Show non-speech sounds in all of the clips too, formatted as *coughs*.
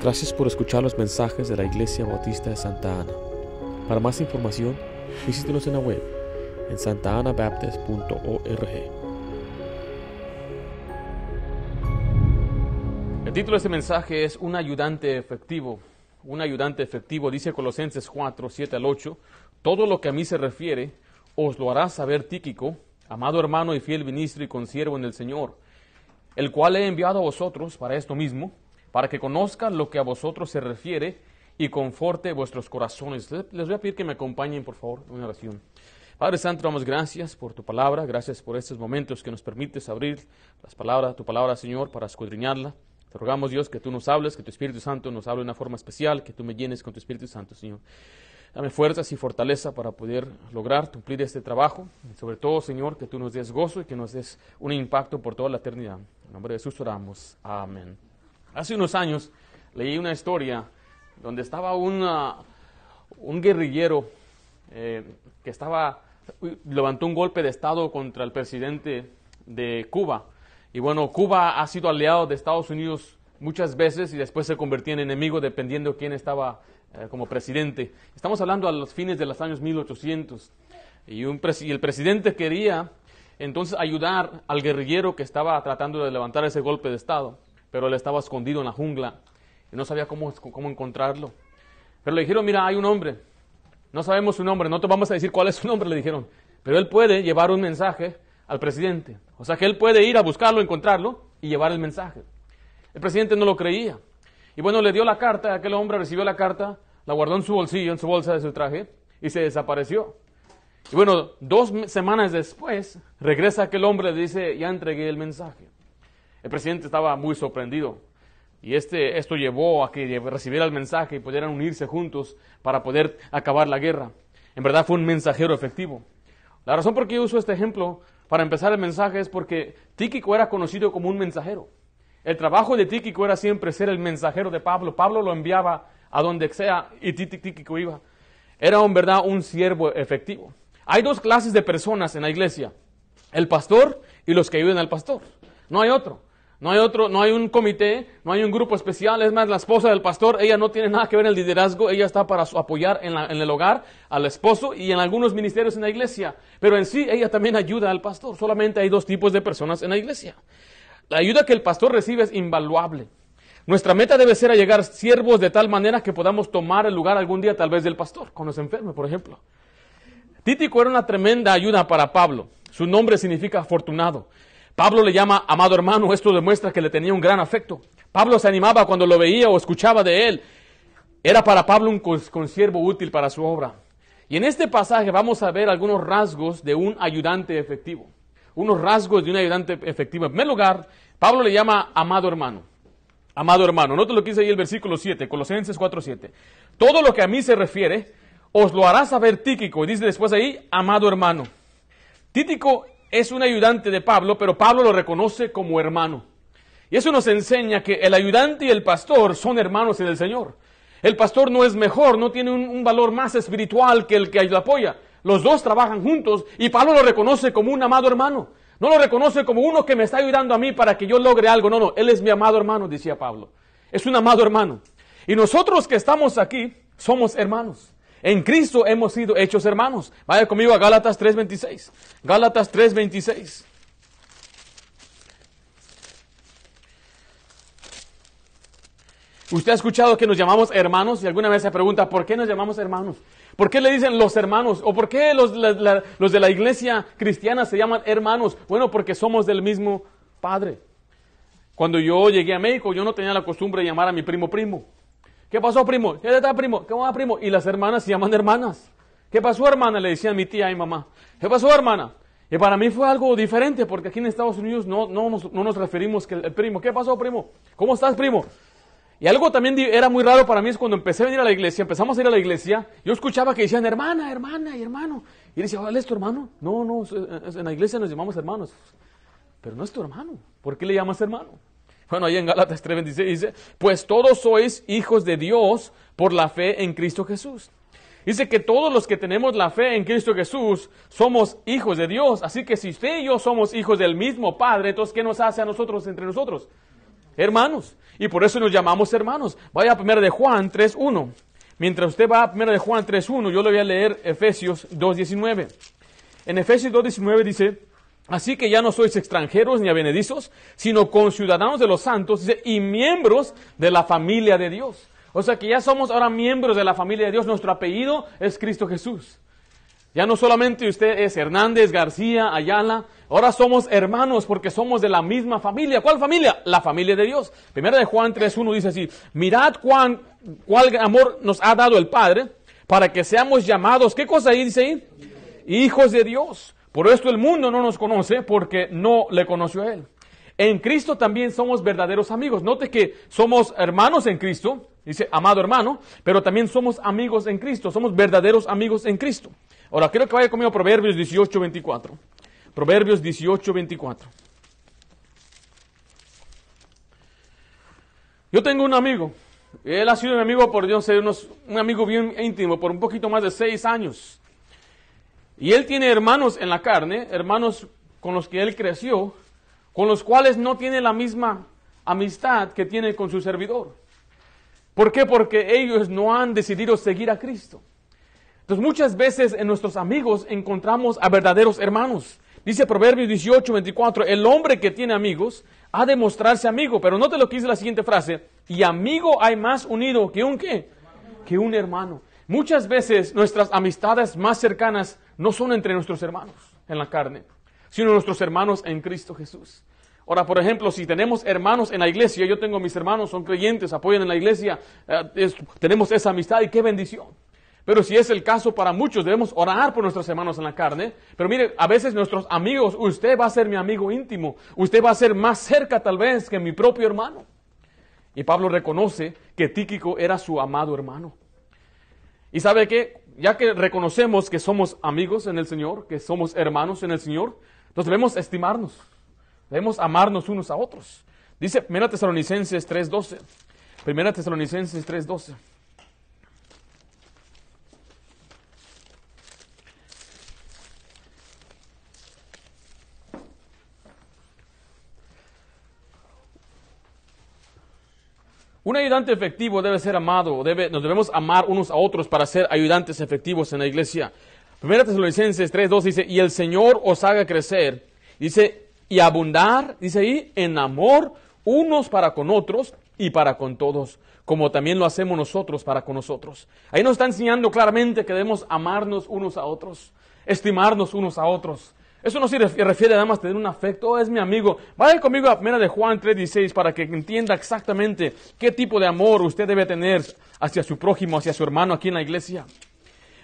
Gracias por escuchar los mensajes de la Iglesia Bautista de Santa Ana. Para más información, visítenos en la web en santaanabaptist.org. El título de este mensaje es Un ayudante efectivo. Un ayudante efectivo, dice Colosenses 4, 7 al 8. Todo lo que a mí se refiere, os lo hará saber Tíquico, amado hermano y fiel ministro y consiervo en el Señor, el cual he enviado a vosotros para esto mismo, para que conozcan lo que a vosotros se refiere y conforte vuestros corazones. Les voy a pedir que me acompañen, por favor, en una oración. Padre Santo, damos gracias por tu palabra, gracias por estos momentos que nos permites abrir las palabras, tu palabra, Señor, para escudriñarla. Te rogamos, Dios, que tú nos hables, que tu Espíritu Santo nos hable de una forma especial, que tú me llenes con tu Espíritu Santo, Señor. Dame fuerzas y fortaleza para poder lograr cumplir este trabajo. Y sobre todo, Señor, que tú nos des gozo y que nos des un impacto por toda la eternidad. En nombre de Jesús oramos. Amén. Hace unos años leí una historia donde estaba una, un guerrillero eh, que estaba levantó un golpe de Estado contra el presidente de Cuba. Y bueno, Cuba ha sido aliado de Estados Unidos muchas veces y después se convertía en enemigo dependiendo de quién estaba eh, como presidente. Estamos hablando a los fines de los años 1800. Y, un y el presidente quería entonces ayudar al guerrillero que estaba tratando de levantar ese golpe de Estado, pero él estaba escondido en la jungla y no sabía cómo, cómo encontrarlo. Pero le dijeron, mira, hay un hombre, no sabemos su nombre, no te vamos a decir cuál es su nombre, le dijeron, pero él puede llevar un mensaje al presidente. O sea que él puede ir a buscarlo, encontrarlo y llevar el mensaje. El presidente no lo creía. Y bueno, le dio la carta, aquel hombre recibió la carta, la guardó en su bolsillo, en su bolsa de su traje, y se desapareció. Y bueno, dos semanas después, regresa aquel hombre y le dice, ya entregué el mensaje. El presidente estaba muy sorprendido. Y este, esto llevó a que recibiera el mensaje y pudieran unirse juntos para poder acabar la guerra. En verdad fue un mensajero efectivo. La razón por qué uso este ejemplo para empezar el mensaje es porque Tíquico era conocido como un mensajero. El trabajo de Tíquico era siempre ser el mensajero de Pablo. Pablo lo enviaba a donde sea y Tíquico iba. Era en verdad un siervo efectivo. Hay dos clases de personas en la iglesia. El pastor y los que ayudan al pastor. No hay otro. No hay otro, no hay un comité, no hay un grupo especial. Es más, la esposa del pastor, ella no tiene nada que ver en el liderazgo, ella está para apoyar en, el hogar al esposo y en algunos ministerios en la iglesia. Pero en sí, ella también ayuda al pastor. Solamente hay dos tipos de personas en la iglesia. La ayuda que el pastor recibe es invaluable. Nuestra meta debe ser llegar siervos de tal manera que podamos tomar el lugar algún día tal vez del pastor, cuando se enferme, por ejemplo. Títico era una tremenda ayuda para Pablo. Su nombre significa afortunado. Pablo le llama amado hermano, esto demuestra que le tenía un gran afecto. Pablo se animaba cuando lo veía o escuchaba de él. Era para Pablo un consiervo útil para su obra. Y en este pasaje vamos a ver algunos rasgos de un ayudante efectivo unos rasgos de un ayudante efectivo. En primer lugar, Pablo le llama amado hermano. Amado hermano. Note lo que dice ahí el versículo 7, Colosenses 4, 7. Todo lo que a mí se refiere, os lo hará saber Tíquico. Y dice después ahí, amado hermano. Tíquico es un ayudante de Pablo, pero Pablo lo reconoce como hermano. Y eso nos enseña que el ayudante y el pastor son hermanos en el Señor. El pastor no es mejor, no tiene un, valor más espiritual que el que lo apoya. Los dos trabajan juntos y Pablo lo reconoce como un amado hermano. No lo reconoce como uno que me está ayudando a mí para que yo logre algo. No, no, él es mi amado hermano, decía Pablo. Es un amado hermano. Y nosotros que estamos aquí somos hermanos. En Cristo hemos sido hechos hermanos. Vaya conmigo a Gálatas 3:26. Gálatas 3:26. Usted ha escuchado que nos llamamos hermanos y alguna vez se pregunta, ¿por qué nos llamamos hermanos? ¿Por qué le dicen los hermanos? ¿O por qué los, los de la iglesia cristiana se llaman hermanos? Bueno, porque somos del mismo Padre. Cuando yo llegué a México, yo no tenía la costumbre de llamar a mi primo primo. ¿Qué pasó, primo? ¿Qué está, primo? ¿Qué va, primo? Y las hermanas se llaman hermanas. ¿Qué pasó, hermana? Le decían mi tía y mamá. ¿Qué pasó, hermana? Y para mí fue algo diferente, porque aquí en Estados Unidos no, no, nos, no nos referimos que el primo. ¿Qué pasó, primo? ¿Cómo estás, primo? Y algo también era muy raro para mí es cuando empecé a venir a la iglesia, empezamos a ir a la iglesia, yo escuchaba que decían hermana, hermana y hermano. Y decía, ¿él es tu hermano? No, no, en la iglesia nos llamamos hermanos. Pero no es tu hermano. ¿Por qué le llamas hermano? Bueno, ahí en Gálatas 3:26 dice, pues todos sois hijos de Dios por la fe en Cristo Jesús. Dice que todos los que tenemos la fe en Cristo Jesús somos hijos de Dios. Así que si usted y yo somos hijos del mismo Padre, entonces ¿qué nos hace a nosotros entre nosotros? hermanos. Y por eso nos llamamos hermanos. Vaya a 1 de Juan 3.1. Mientras usted va a 1 de Juan 3.1, yo le voy a leer Efesios 2.19. En Efesios 2.19 dice, así que ya no sois extranjeros ni avenedizos, sino conciudadanos de los santos y miembros de la familia de Dios. O sea que ya somos ahora miembros de la familia de Dios. Nuestro apellido es Cristo Jesús. Ya no solamente usted es Hernández, García, Ayala, ahora somos hermanos porque somos de la misma familia. ¿Cuál familia? La familia de Dios. Primera de Juan 3.1 dice así, mirad cuán, cuál amor nos ha dado el Padre para que seamos llamados, ¿qué cosa ahí dice ahí? Hijos de Dios. Por esto el mundo no nos conoce porque no le conoció a Él. En Cristo también somos verdaderos amigos. Note que somos hermanos en Cristo, dice amado hermano, pero también somos amigos en Cristo, somos verdaderos amigos en Cristo. Ahora, quiero que vaya conmigo a Proverbios 18, 24. Proverbios 18, 24. Yo tengo un amigo. Él ha sido mi amigo por, Dios, un amigo bien íntimo, por un poquito más de seis años. Y él tiene hermanos en la carne, hermanos con los que él creció, con los cuales no tiene la misma amistad que tiene con su servidor. ¿Por qué? Porque ellos no han decidido seguir a Cristo. Entonces muchas veces en nuestros amigos encontramos a verdaderos hermanos. Dice Proverbios 18, 24, el hombre que tiene amigos ha de mostrarse amigo, pero note lo que dice la siguiente frase, y amigo hay más unido que un qué, que un hermano. Muchas veces nuestras amistades más cercanas no son entre nuestros hermanos en la carne, sino nuestros hermanos en Cristo Jesús. Ahora, por ejemplo, si tenemos hermanos en la iglesia, yo tengo mis hermanos, son creyentes, apoyan en la iglesia, eh, tenemos esa amistad y qué bendición. Pero si es el caso para muchos, debemos orar por nuestros hermanos en la carne. Pero mire, a veces nuestros amigos, usted va a ser mi amigo íntimo, usted va a ser más cerca tal vez que mi propio hermano. Y Pablo reconoce que Tíquico era su amado hermano. Y sabe que, ya que reconocemos que somos amigos en el Señor, que somos hermanos en el Señor, nos debemos estimarnos, debemos amarnos unos a otros. Dice 1 Tesalonicenses 3.12. 1 Tesalonicenses 3.12. Un ayudante efectivo debe ser amado, debe, nos debemos amar unos a otros para ser ayudantes efectivos en la iglesia. Primera Tesalonicenses 3.2 dice, y el Señor os haga crecer, dice, y abundar, dice ahí, en amor unos para con otros y para con todos, como también lo hacemos nosotros para con nosotros. Ahí nos está enseñando claramente que debemos amarnos unos a otros, estimarnos unos a otros. Eso no se refiere nada más a tener un afecto, oh, es mi amigo. Vaya conmigo a 1 de Juan 3:16 para que entienda exactamente qué tipo de amor usted debe tener hacia su prójimo, hacia su hermano aquí en la iglesia.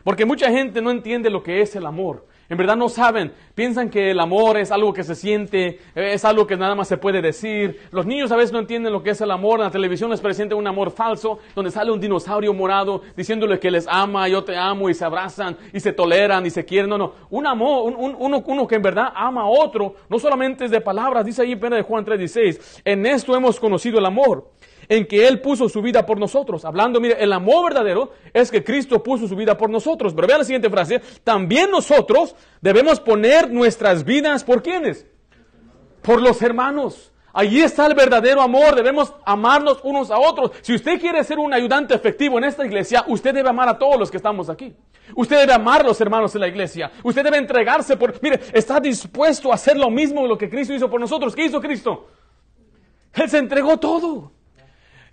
Porque mucha gente no entiende lo que es el amor. En verdad no saben, piensan que el amor es algo que se siente, es algo que nada más se puede decir. Los niños a veces no entienden lo que es el amor. En la televisión les presenta un amor falso, donde sale un dinosaurio morado diciéndole que les ama, yo te amo, y se abrazan, y se toleran, y se quieren. No, no, un amor, un, uno, uno, que en verdad ama a otro, no solamente es de palabras, dice ahí en de Juan 3:16, en esto hemos conocido el amor en que Él puso su vida por nosotros. Hablando, mire, el amor verdadero es que Cristo puso su vida por nosotros. Pero vean la siguiente frase, también nosotros debemos poner nuestras vidas por quiénes? Por los hermanos. Allí está el verdadero amor, debemos amarnos unos a otros. Si usted quiere ser un ayudante efectivo en esta iglesia, usted debe amar a todos los que estamos aquí. Usted debe amar a los hermanos en la iglesia. Usted debe entregarse por, mire, está dispuesto a hacer lo mismo lo que Cristo hizo por nosotros. ¿Qué hizo Cristo? Él se entregó todo.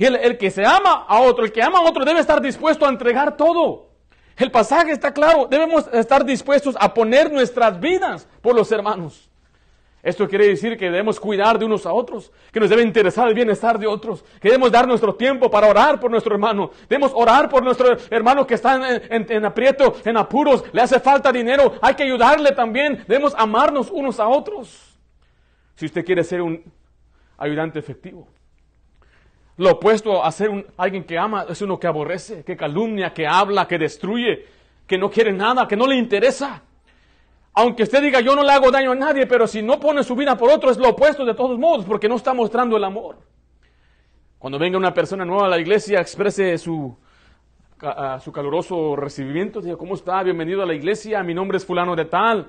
Y el, que se ama a otro, el que ama a otro debe estar dispuesto a entregar todo. El pasaje está claro, debemos estar dispuestos a poner nuestras vidas por los hermanos. Esto quiere decir que debemos cuidar de unos a otros, que nos debe interesar el bienestar de otros, que debemos dar nuestro tiempo para orar por nuestro hermano, debemos orar por nuestro hermano que está en, en aprieto, en apuros, le hace falta dinero, hay que ayudarle también, debemos amarnos unos a otros. Si usted quiere ser un ayudante efectivo. Lo opuesto a ser un, alguien que ama es uno que aborrece, que calumnia, que habla, que destruye, que no quiere nada, que no le interesa. Aunque usted diga yo no le hago daño a nadie, pero si no pone su vida por otro es lo opuesto de todos modos, porque no está mostrando el amor. Cuando venga una persona nueva a la iglesia, exprese su, su caluroso recibimiento, diga, ¿cómo está? Bienvenido a la iglesia, mi nombre es fulano de tal.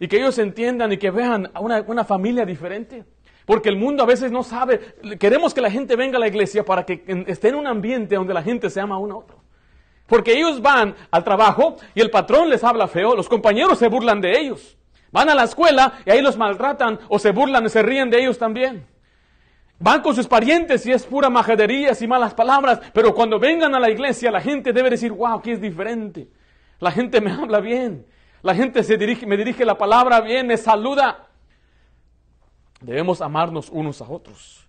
Y que ellos entiendan y que vean a una, una familia diferente. Porque el mundo a veces no sabe. Queremos que la gente venga a la iglesia para que esté en un ambiente donde la gente se ama a uno a otro. Porque ellos van al trabajo y el patrón les habla feo, los compañeros se burlan de ellos. Van a la escuela y ahí los maltratan o se burlan y se ríen de ellos también. Van con sus parientes y es pura majadería y malas palabras, pero cuando vengan a la iglesia la gente debe decir, wow, aquí es diferente. La gente me habla bien, la gente se dirige, me dirige la palabra bien, me saluda. Debemos amarnos unos a otros.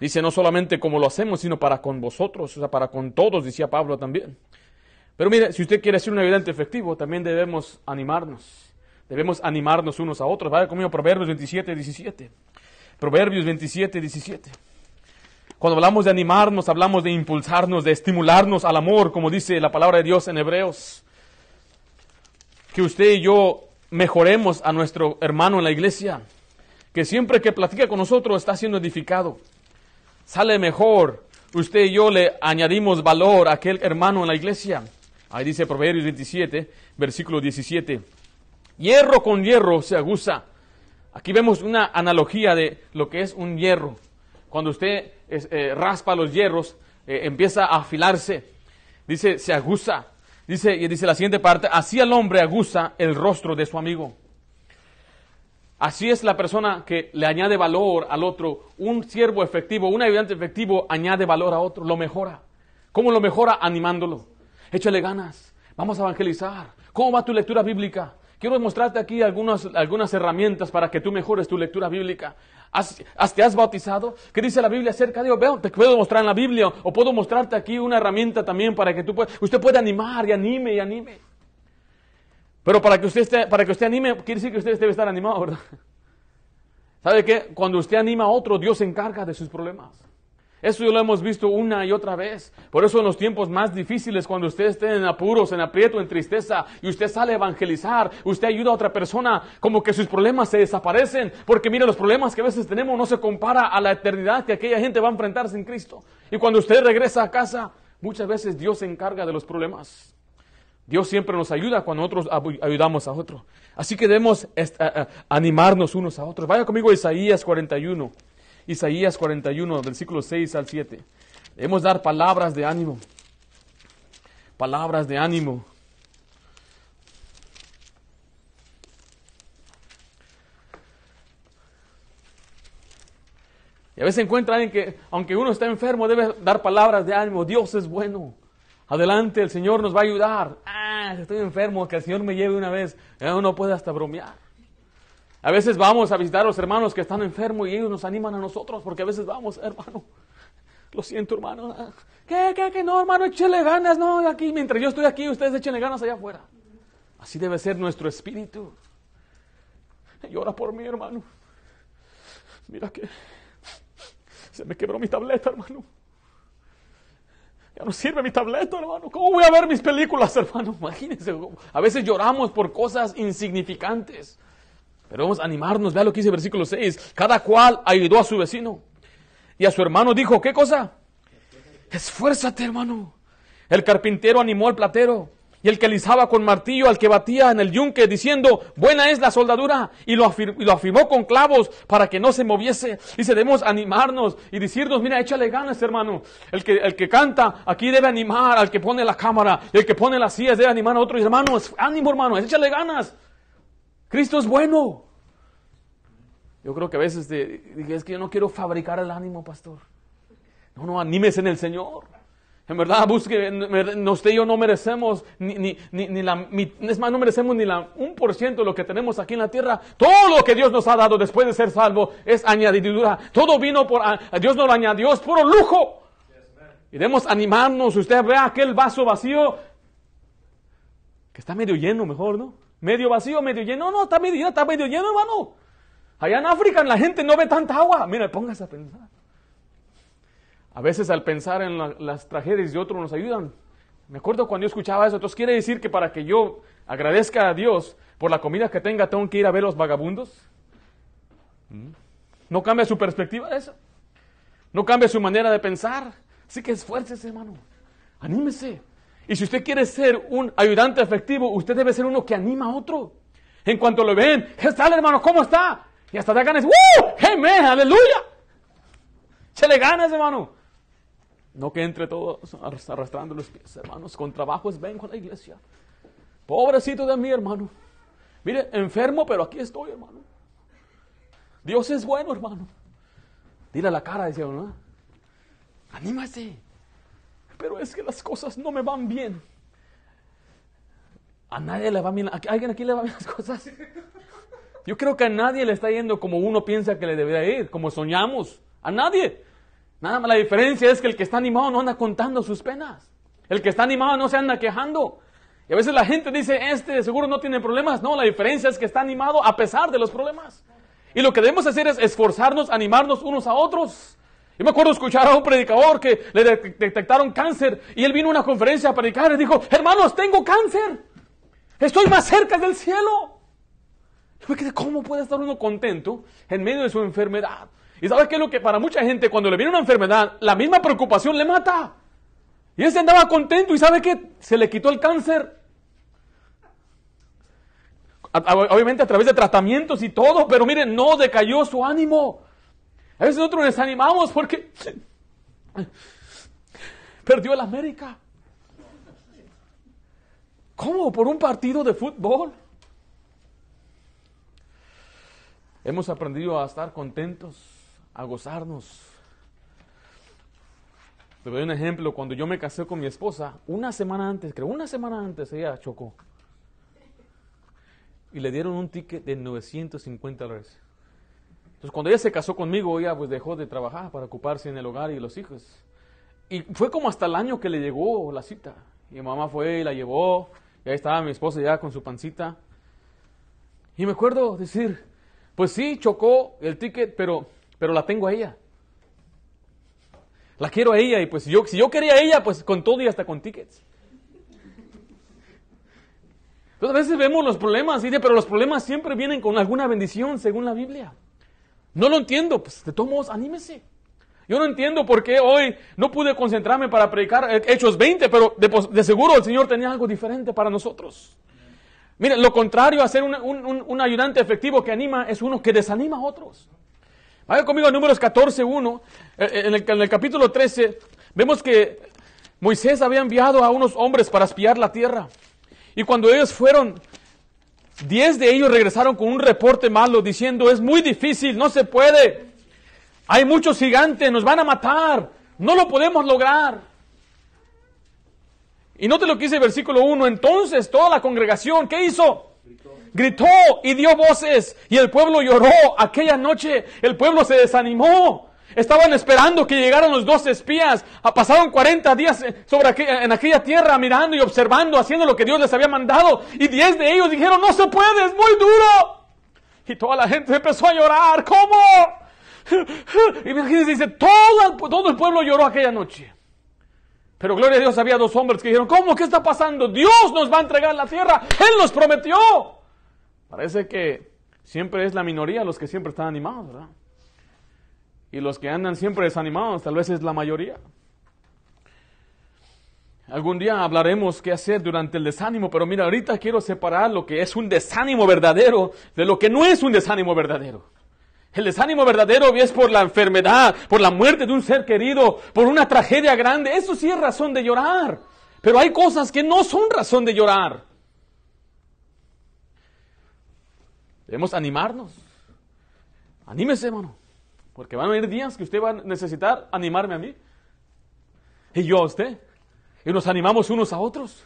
Dice no solamente como lo hacemos, sino para con vosotros, o sea, para con todos, decía Pablo también. Pero mire, si usted quiere ser un evidente efectivo, también debemos animarnos. Debemos animarnos unos a otros. Vaya conmigo, Proverbios 27, 17. Proverbios 27, 17. Cuando hablamos de animarnos, hablamos de impulsarnos, de estimularnos al amor, como dice la palabra de Dios en Hebreos. Que usted y yo mejoremos a nuestro hermano en la iglesia, que siempre que platica con nosotros está siendo edificado. Sale mejor. Usted y yo le añadimos valor a aquel hermano en la iglesia. Ahí dice Proverbios 27, versículo 17. Hierro con hierro se aguza. Aquí vemos una analogía de lo que es un hierro. Cuando usted eh, raspa los hierros, eh, empieza a afilarse. Dice, se aguza. Dice, y dice la siguiente parte, así el hombre aguza el rostro de su amigo. Así es la persona que le añade valor al otro. Un siervo efectivo, un ayudante efectivo añade valor a otro, lo mejora. ¿Cómo lo mejora? Animándolo. Échale ganas. Vamos a evangelizar. ¿Cómo va tu lectura bíblica? Quiero mostrarte aquí algunas, algunas herramientas para que tú mejores tu lectura bíblica. ¿Has, ¿Te has bautizado? ¿Qué dice la Biblia acerca de Veo, te puedo mostrar en la Biblia o puedo mostrarte aquí una herramienta también para que tú pueda, usted pueda animar y anime y anime. Pero para que usted esté, para que usted anime, quiere decir que usted debe estar animado, ¿verdad? ¿Sabe qué? Cuando usted anima a otro, Dios se encarga de sus problemas. Eso ya lo hemos visto una y otra vez. Por eso en los tiempos más difíciles, cuando usted esté en apuros, en aprieto, en tristeza, y usted sale a evangelizar, usted ayuda a otra persona, como que sus problemas se desaparecen. Porque mire, los problemas que a veces tenemos no se compara a la eternidad que aquella gente va a enfrentarse en Cristo. Y cuando usted regresa a casa, muchas veces Dios se encarga de los problemas. Dios siempre nos ayuda cuando nosotros ayudamos a otros. Así que debemos animarnos unos a otros. Vaya conmigo a Isaías 41. Isaías 41, versículos 6 al 7. Debemos dar palabras de ánimo. Palabras de ánimo. Y a veces encuentra alguien que, aunque uno está enfermo, debe dar palabras de ánimo. Dios es bueno. Adelante, el Señor nos va a ayudar. Ah, estoy enfermo, que el Señor me lleve una vez. Uno puede hasta bromear. A veces vamos a visitar a los hermanos que están enfermos y ellos nos animan a nosotros, porque a veces vamos, hermano, lo siento, hermano. ¿Qué, qué, qué? No, hermano, échele ganas, no, aquí, mientras yo estoy aquí, ustedes échenle ganas allá afuera. Así debe ser nuestro espíritu. Llora por mí, hermano. Mira que se me quebró mi tableta, hermano. Ya no sirve mi tableta, hermano. ¿Cómo voy a ver mis películas, *laughs* hermano? Imagínense. A veces lloramos por cosas insignificantes. Pero vamos a animarnos, vea lo que dice el versículo 6. Cada cual ayudó a su vecino. Y a su hermano dijo, ¿qué cosa? Esfuérzate, hermano. El carpintero animó al platero. Y el que alisaba con martillo al que batía en el yunque, diciendo, buena es la soldadura. Y lo, afirmó con clavos para que no se moviese. Y debemos animarnos y decirnos, mira, échale ganas, hermano. El que, el que canta aquí debe animar al que pone la cámara. El que pone las sillas debe animar a otros hermanos. Ánimo, hermano, échale ganas. Cristo es bueno. Yo creo que a veces dije, es que yo no quiero fabricar el ánimo, pastor. No, no, anímese en el Señor. En verdad, busque, usted y yo no merecemos ni, ni, ni, la, es más, no merecemos ni la un por ciento de lo que tenemos aquí en la tierra. Todo lo que Dios nos ha dado después de ser salvo es añadidura. Todo vino por, Dios nos lo añadió, es puro lujo. Y debemos animarnos. Usted ve aquel vaso vacío, que está medio lleno mejor, ¿no? Medio vacío, medio lleno. No, no, está medio lleno, está medio lleno, hermano. Allá en África la gente no ve tanta agua. Mira, póngase a pensar. A veces al pensar en las tragedias de otros nos ayudan. Me acuerdo cuando yo escuchaba eso. Entonces quiere decir que para que yo agradezca a Dios por la comida que tenga, tengo que ir a ver los vagabundos. ¿Mm? No cambia su perspectiva de eso. No cambia su manera de pensar. Así que esfuércese, hermano. Anímese. Y si usted quiere ser un ayudante efectivo, usted debe ser uno que anima a otro. En cuanto lo ven, ¿qué tal hermano? ¿Cómo está? Y hasta da ganas, ¡Woo! ¡Amén! ¡Aleluya! le ganas, hermano. No que entre todos arrastrando los pies, hermanos. Con trabajos vengo a la iglesia. Pobrecito de mí, hermano. Mire, enfermo, pero aquí estoy, hermano. Dios es bueno, hermano. Dile la cara, decía uno. Anímate. Pero es que las cosas no me van bien. A nadie le va bien. ¿A alguien aquí le va bien las cosas? Yo creo que a nadie le está yendo como uno piensa que le debería ir, como soñamos. A nadie. Nada más la diferencia es que el que está animado no anda contando sus penas. El que está animado no se anda quejando. Y a veces la gente dice, este seguro no tiene problemas. No, la diferencia es que está animado a pesar de los problemas. Y lo que debemos hacer es esforzarnos, animarnos unos a otros. Yo me acuerdo escuchar a un predicador que le detectaron cáncer y él vino a una conferencia a predicar y dijo, hermanos, tengo cáncer. Estoy más cerca del cielo. ¿cómo puede estar uno contento en medio de su enfermedad? Y sabes qué es lo que para mucha gente cuando le viene una enfermedad, la misma preocupación le mata. Y él se andaba contento y sabe que se le quitó el cáncer. Obviamente a través de tratamientos y todo, pero miren, no decayó su ánimo. A veces nosotros nos desanimamos porque *laughs* perdió el América. ¿Cómo? ¿Por un partido de fútbol? Hemos aprendido a estar contentos, a gozarnos. Te doy un ejemplo. Cuando yo me casé con mi esposa, una semana antes, creo, una semana antes ella chocó. Y le dieron un ticket de 950 dólares. Entonces, cuando ella se casó conmigo, ella pues dejó de trabajar para ocuparse en el hogar y los hijos. Y fue como hasta el año que le llegó la cita. Y mi mamá fue y la llevó. Y ahí estaba mi esposa ya con su pancita. Y me acuerdo decir, pues sí, chocó el ticket, pero, pero la tengo a ella. La quiero a ella y pues yo, si yo quería a ella, pues con todo y hasta con tickets. Entonces a veces vemos los problemas, pero los problemas siempre vienen con alguna bendición según la Biblia. No lo entiendo, pues de todos modos, anímese. Yo no entiendo por qué hoy no pude concentrarme para predicar Hechos 20, pero de, seguro el Señor tenía algo diferente para nosotros. Mire, lo contrario a ser un, ayudante efectivo que anima es uno que desanima a otros. Vaya conmigo a números 14, 1. Eh, eh, en el, en el capítulo 13 vemos que Moisés había enviado a unos hombres para espiar la tierra. Y cuando ellos fueron, diez de ellos regresaron con un reporte malo diciendo, es muy difícil, no se puede. Hay muchos gigantes, nos van a matar. No lo podemos lograr. Y note lo que dice el versículo 1. Entonces toda la congregación, ¿qué hizo? Gritó. y dio voces. Y el pueblo lloró. Aquella noche el pueblo se desanimó. Estaban esperando que llegaran los dos espías. Ah, pasaron 40 días eh, sobre en aquella tierra mirando y observando, haciendo lo que Dios les había mandado. Y 10 de ellos dijeron, no se puede, es muy duro. Y toda la gente empezó a llorar. ¿Cómo? *laughs* Imagínense, dice, todo, todo el pueblo lloró aquella noche. Pero gloria a Dios, había dos hombres que dijeron, ¿cómo? ¿Qué está pasando? Dios nos va a entregar la tierra. Él nos prometió. Parece que siempre es la minoría los que siempre están animados, ¿verdad? Y los que andan siempre desanimados, tal vez es la mayoría. Algún día hablaremos qué hacer durante el desánimo, pero mira, ahorita quiero separar lo que es un desánimo verdadero de lo que no es un desánimo verdadero. El desánimo verdadero es por la enfermedad, por la muerte de un ser querido, por una tragedia grande. Eso sí es razón de llorar. Pero hay cosas que no son razón de llorar. Debemos animarnos. Anímese, hermano. Porque van a venir días que usted va a necesitar animarme a mí. Y yo a usted. Y nos animamos unos a otros.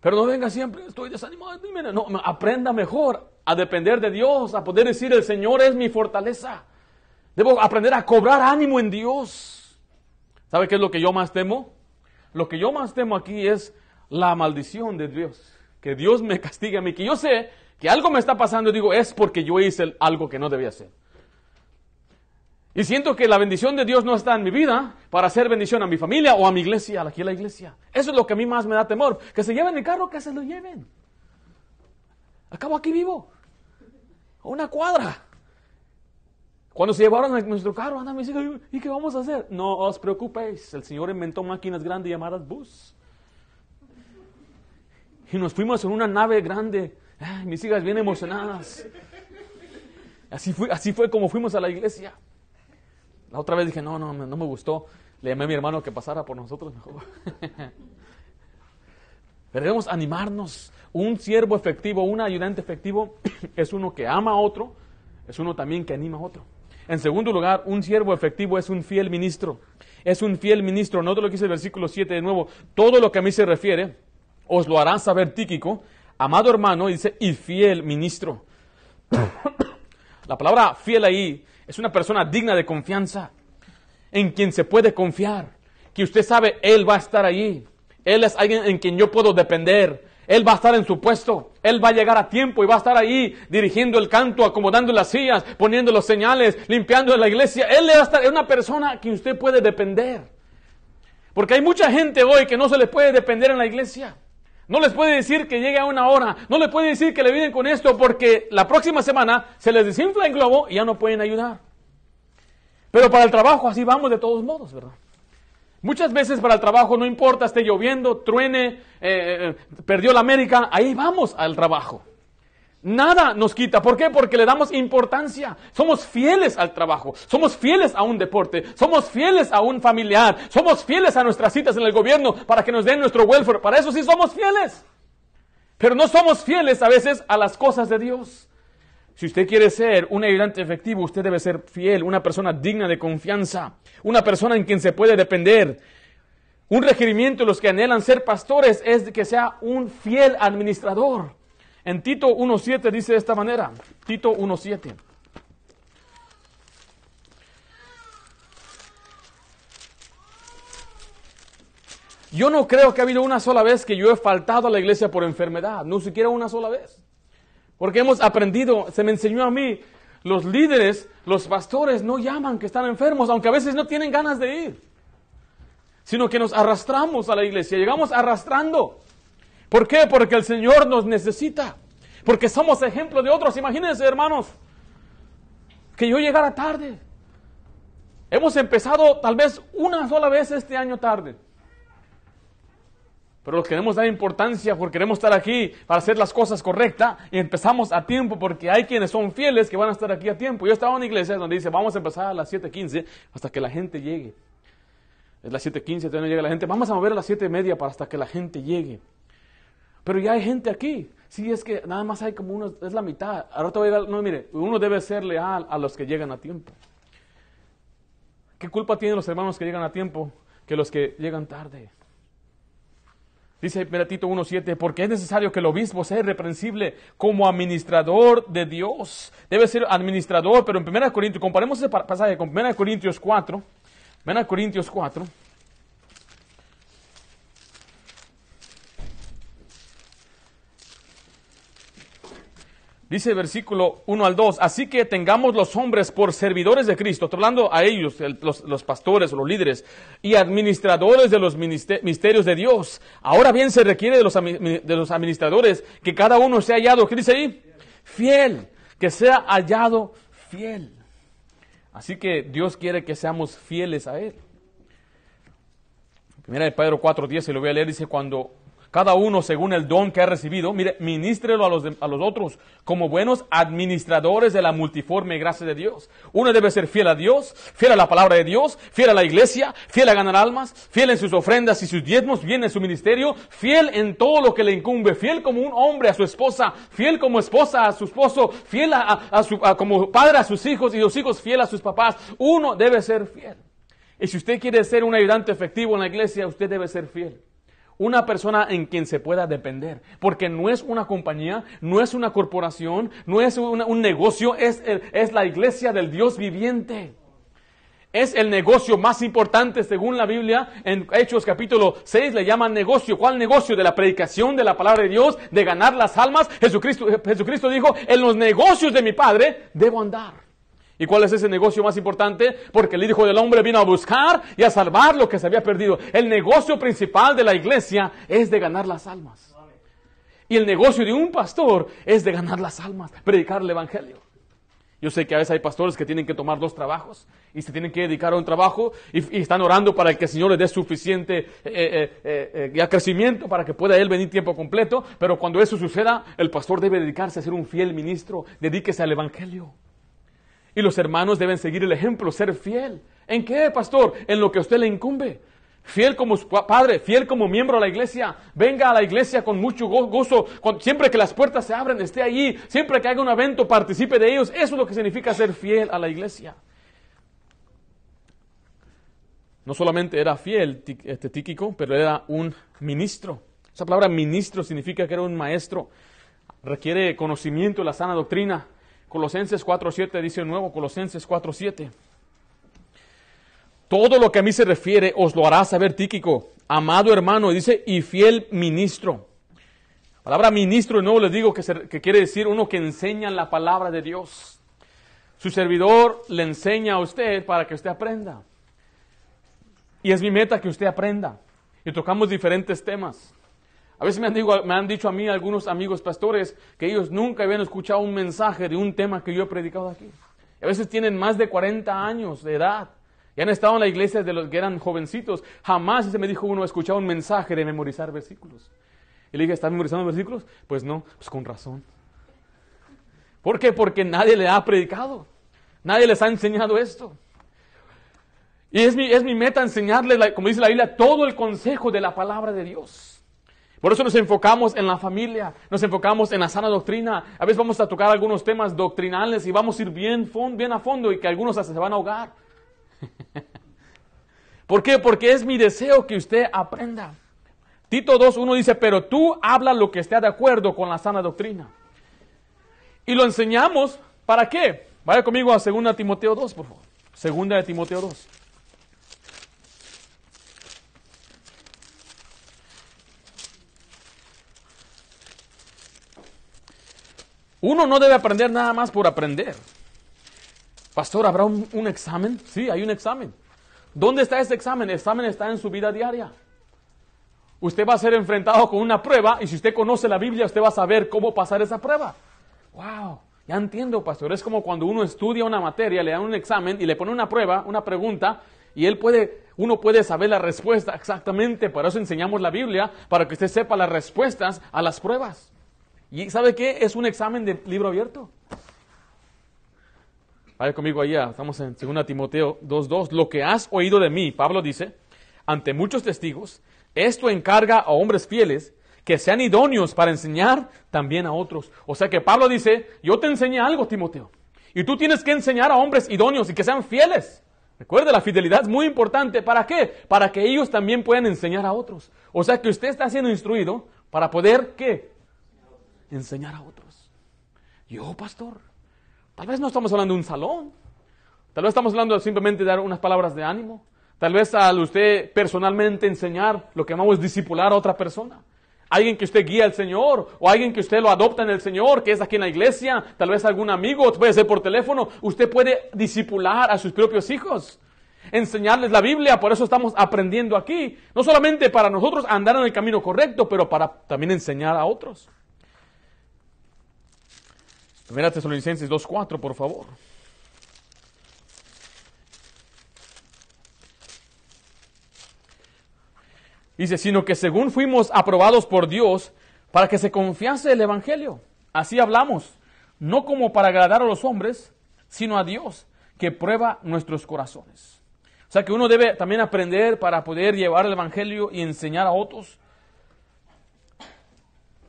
Pero no venga siempre, estoy desanimado. No, aprenda mejor a depender de Dios, a poder decir, el Señor es mi fortaleza. Debo aprender a cobrar ánimo en Dios. ¿Sabe qué es lo que yo más temo? Lo que yo más temo aquí es la maldición de Dios. Que Dios me castigue a mí. Que yo sé que algo me está pasando y digo, es porque yo hice algo que no debía hacer. Y siento que la bendición de Dios no está en mi vida para hacer bendición a mi familia o a mi iglesia, aquí a la iglesia. Eso es lo que a mí más me da temor. Que se lleven el carro, que se lo lleven. Acabo aquí vivo. A una cuadra. Cuando se llevaron nuestro carro, anda, me dice, ¿y qué vamos a hacer? No os preocupéis, el Señor inventó máquinas grandes llamadas bus. Y nos fuimos en una nave grande. mis hijas bien emocionadas. Así fue, así fue como fuimos a la iglesia. La otra vez dije, no, no, no me gustó. Le llamé a mi hermano que pasara por nosotros mejor. *laughs* Debemos animarnos. Un siervo efectivo, un ayudante efectivo *coughs* es uno que ama a otro, es uno también que anima a otro. En segundo lugar, un siervo efectivo es un fiel ministro. Es un fiel ministro. Note lo que dice el versículo 7 de nuevo. Todo lo que a mí se refiere, os lo hará saber Tíquico, amado hermano, dice, y fiel ministro. *coughs* La palabra fiel ahí es una persona digna de confianza, en quien se puede confiar, que usted sabe, Él va a estar allí. Él es alguien en quien yo puedo depender. Él va a estar en su puesto. Él va a llegar a tiempo y va a estar ahí dirigiendo el canto, acomodando las sillas, poniendo los señales, limpiando la iglesia. Él va a estar, es una persona que usted puede depender. Porque hay mucha gente hoy que no se le puede depender en la iglesia. No les puede decir que llegue a una hora. No les puede decir que le vienen con esto porque la próxima semana se les desinfla el globo y ya no pueden ayudar. Pero para el trabajo así vamos de todos modos, ¿verdad? Muchas veces para el trabajo no importa, esté lloviendo, truene, eh, eh, perdió la América, ahí vamos al trabajo. Nada nos quita. ¿Por qué? Porque le damos importancia. Somos fieles al trabajo. Somos fieles a un deporte. Somos fieles a un familiar. Somos fieles a nuestras citas en el gobierno para que nos den nuestro welfare. Para eso sí somos fieles. Pero no somos fieles a veces a las cosas de Dios. Si usted quiere ser un ayudante efectivo, usted debe ser fiel, una persona digna de confianza, una persona en quien se puede depender. Un requerimiento de los que anhelan ser pastores es que sea un fiel administrador. En Tito 1.7 dice de esta manera, Tito 1.7. Yo no creo que ha habido una sola vez que yo he faltado a la iglesia por enfermedad, no siquiera una sola vez. Porque hemos aprendido, se me enseñó a mí, los líderes, los pastores no llaman que están enfermos, aunque a veces no tienen ganas de ir, sino que nos arrastramos a la iglesia, llegamos arrastrando. ¿Por qué? Porque el Señor nos necesita, porque somos ejemplo de otros. Imagínense, hermanos, que yo llegara tarde. Hemos empezado tal vez una sola vez este año tarde. Pero queremos dar importancia porque queremos estar aquí para hacer las cosas correctas y empezamos a tiempo porque hay quienes son fieles que van a estar aquí a tiempo. Yo estaba en una iglesia donde dice, vamos a empezar a las 7.15 hasta que la gente llegue. Es las 7.15, todavía no llega la gente. Vamos a mover a las 7.30 para hasta que la gente llegue. Pero ya hay gente aquí. Sí, es que nada más hay como uno, es la mitad. Ahora te voy a dar, no, mire, uno debe ser leal a los que llegan a tiempo. ¿Qué culpa tienen los hermanos que llegan a tiempo que los que llegan tarde? Dice Tito 1.7, porque es necesario que el obispo sea irreprensible como administrador de Dios. Debe ser administrador, pero en 1 Corintios, comparemos ese pasaje con 1 Corintios 4. 1 Corintios 4. Dice versículo 1 al 2, así que tengamos los hombres por servidores de Cristo, estoy hablando a ellos, los, pastores, los líderes, y administradores de los misterios de Dios. Ahora bien se requiere de los, de los administradores que cada uno sea hallado, ¿qué dice ahí? Fiel, que sea hallado fiel. Así que Dios quiere que seamos fieles a Él. Primera de Pedro 4.10, se lo voy a leer, dice, cuando cada uno según el don que ha recibido, mire, ministrelo a los, a los otros como buenos administradores de la multiforme gracia de Dios. Uno debe ser fiel a Dios, fiel a la palabra de Dios, fiel a la iglesia, fiel a ganar almas, fiel en sus ofrendas y sus diezmos, fiel en su ministerio, fiel en todo lo que le incumbe, fiel como un hombre a su esposa, fiel como esposa a su esposo, fiel a, su, como padre a sus hijos y los hijos fiel a sus papás. Uno debe ser fiel. Y si usted quiere ser un ayudante efectivo en la iglesia, usted debe ser fiel una persona en quien se pueda depender, porque no es una compañía, no es una corporación, no es un negocio, es, es la iglesia del Dios viviente. Es el negocio más importante según la Biblia. En Hechos capítulo 6 le llaman negocio. ¿Cuál negocio? De la predicación de la palabra de Dios, de ganar las almas. Jesucristo, Jesucristo dijo, en los negocios de mi Padre debo andar. ¿Y cuál es ese negocio más importante? Porque el Hijo del Hombre vino a buscar y a salvar lo que se había perdido. El negocio principal de la iglesia es de ganar las almas. Y el negocio de un pastor es de ganar las almas, predicar el Evangelio. Yo sé que a veces hay pastores que tienen que tomar dos trabajos y se tienen que dedicar a un trabajo y, están orando para que el Señor les dé suficiente eh, eh, eh, crecimiento para que pueda Él venir tiempo completo. Pero cuando eso suceda, el pastor debe dedicarse a ser un fiel ministro, dedíquese al Evangelio. Y los hermanos deben seguir el ejemplo, ser fiel. ¿En qué, pastor? En lo que a usted le incumbe. Fiel como padre, fiel como miembro de la iglesia. Venga a la iglesia con mucho gozo. siempre que las puertas se abren, esté allí. Siempre que haga un evento, participe de ellos. Eso es lo que significa ser fiel a la iglesia. No solamente era fiel este pero era un ministro. Esa palabra ministro significa que era un maestro. Requiere conocimiento de la sana doctrina. Colosenses 4.7 dice nuevo, Colosenses 4.7. Todo lo que a mí se refiere os lo hará saber Tíquico, amado hermano, dice, y fiel ministro. La palabra ministro, de nuevo les digo que, que quiere decir uno que enseña la palabra de Dios. Su servidor le enseña a usted para que usted aprenda. Y es mi meta que usted aprenda. Y tocamos diferentes temas. A veces me han, dicho, me han dicho a mí algunos amigos pastores que ellos nunca habían escuchado un mensaje de un tema que yo he predicado aquí. A veces tienen más de 40 años de edad y han estado en la iglesia de los que eran jovencitos. Jamás se me dijo uno escuchado un mensaje de memorizar versículos. Y le dije, ¿estás memorizando versículos? Pues no, pues con razón. ¿Por qué? Porque nadie le ha predicado. Nadie les ha enseñado esto. Y es mi, es mi meta enseñarles, como dice la Biblia, todo el consejo de la palabra de Dios. Por eso nos enfocamos en la familia, nos enfocamos en la sana doctrina. A veces vamos a tocar algunos temas doctrinales y vamos a ir bien, a fondo y que algunos se van a ahogar. *laughs* ¿Por qué? Porque es mi deseo que usted aprenda. Tito 2.1 dice, pero tú habla lo que esté de acuerdo con la sana doctrina. Y lo enseñamos, ¿para qué? Vaya conmigo a 2 Timoteo 2, por favor. 2 de Timoteo 2. Uno no debe aprender nada más por aprender. Pastor, ¿habrá un, examen? Sí, hay un examen. ¿Dónde está ese examen? El examen está en su vida diaria. Usted va a ser enfrentado con una prueba y si usted conoce la Biblia, usted va a saber cómo pasar esa prueba. ¡Wow! Ya entiendo, pastor. Es como cuando uno estudia una materia, le dan un examen y le pone una prueba, una pregunta, y él puede, uno puede saber la respuesta exactamente. Por eso enseñamos la Biblia, para que usted sepa las respuestas a las pruebas. ¿Y sabe qué? Es un examen de libro abierto. Vaya conmigo allá, estamos en 2 Timoteo 2.2. Lo que has oído de mí, Pablo dice, ante muchos testigos, esto encarga a hombres fieles que sean idóneos para enseñar también a otros. O sea que Pablo dice, yo te enseñé algo, Timoteo, y tú tienes que enseñar a hombres idóneos y que sean fieles. Recuerde, la fidelidad es muy importante. ¿Para qué? Para que ellos también puedan enseñar a otros. O sea que usted está siendo instruido para poder, ¿qué? Enseñar a otros. Yo, pastor, tal vez no estamos hablando de un salón, tal vez estamos hablando de simplemente dar unas palabras de ánimo, tal vez al usted personalmente enseñar lo que llamamos discipular a otra persona. Alguien que usted guía al Señor, o alguien que usted lo adopta en el Señor, que es aquí en la iglesia, tal vez algún amigo, puede ser por teléfono, usted puede discipular a sus propios hijos. Enseñarles la Biblia, por eso estamos aprendiendo aquí, no solamente para nosotros andar en el camino correcto, pero para también enseñar a otros. Primera Tesalonicenses 2.4, por favor. Dice, sino que según fuimos aprobados por Dios para que se confiase el Evangelio. Así hablamos, no como para agradar a los hombres, sino a Dios, que prueba nuestros corazones. O sea que uno debe también aprender para poder llevar el Evangelio y enseñar a otros,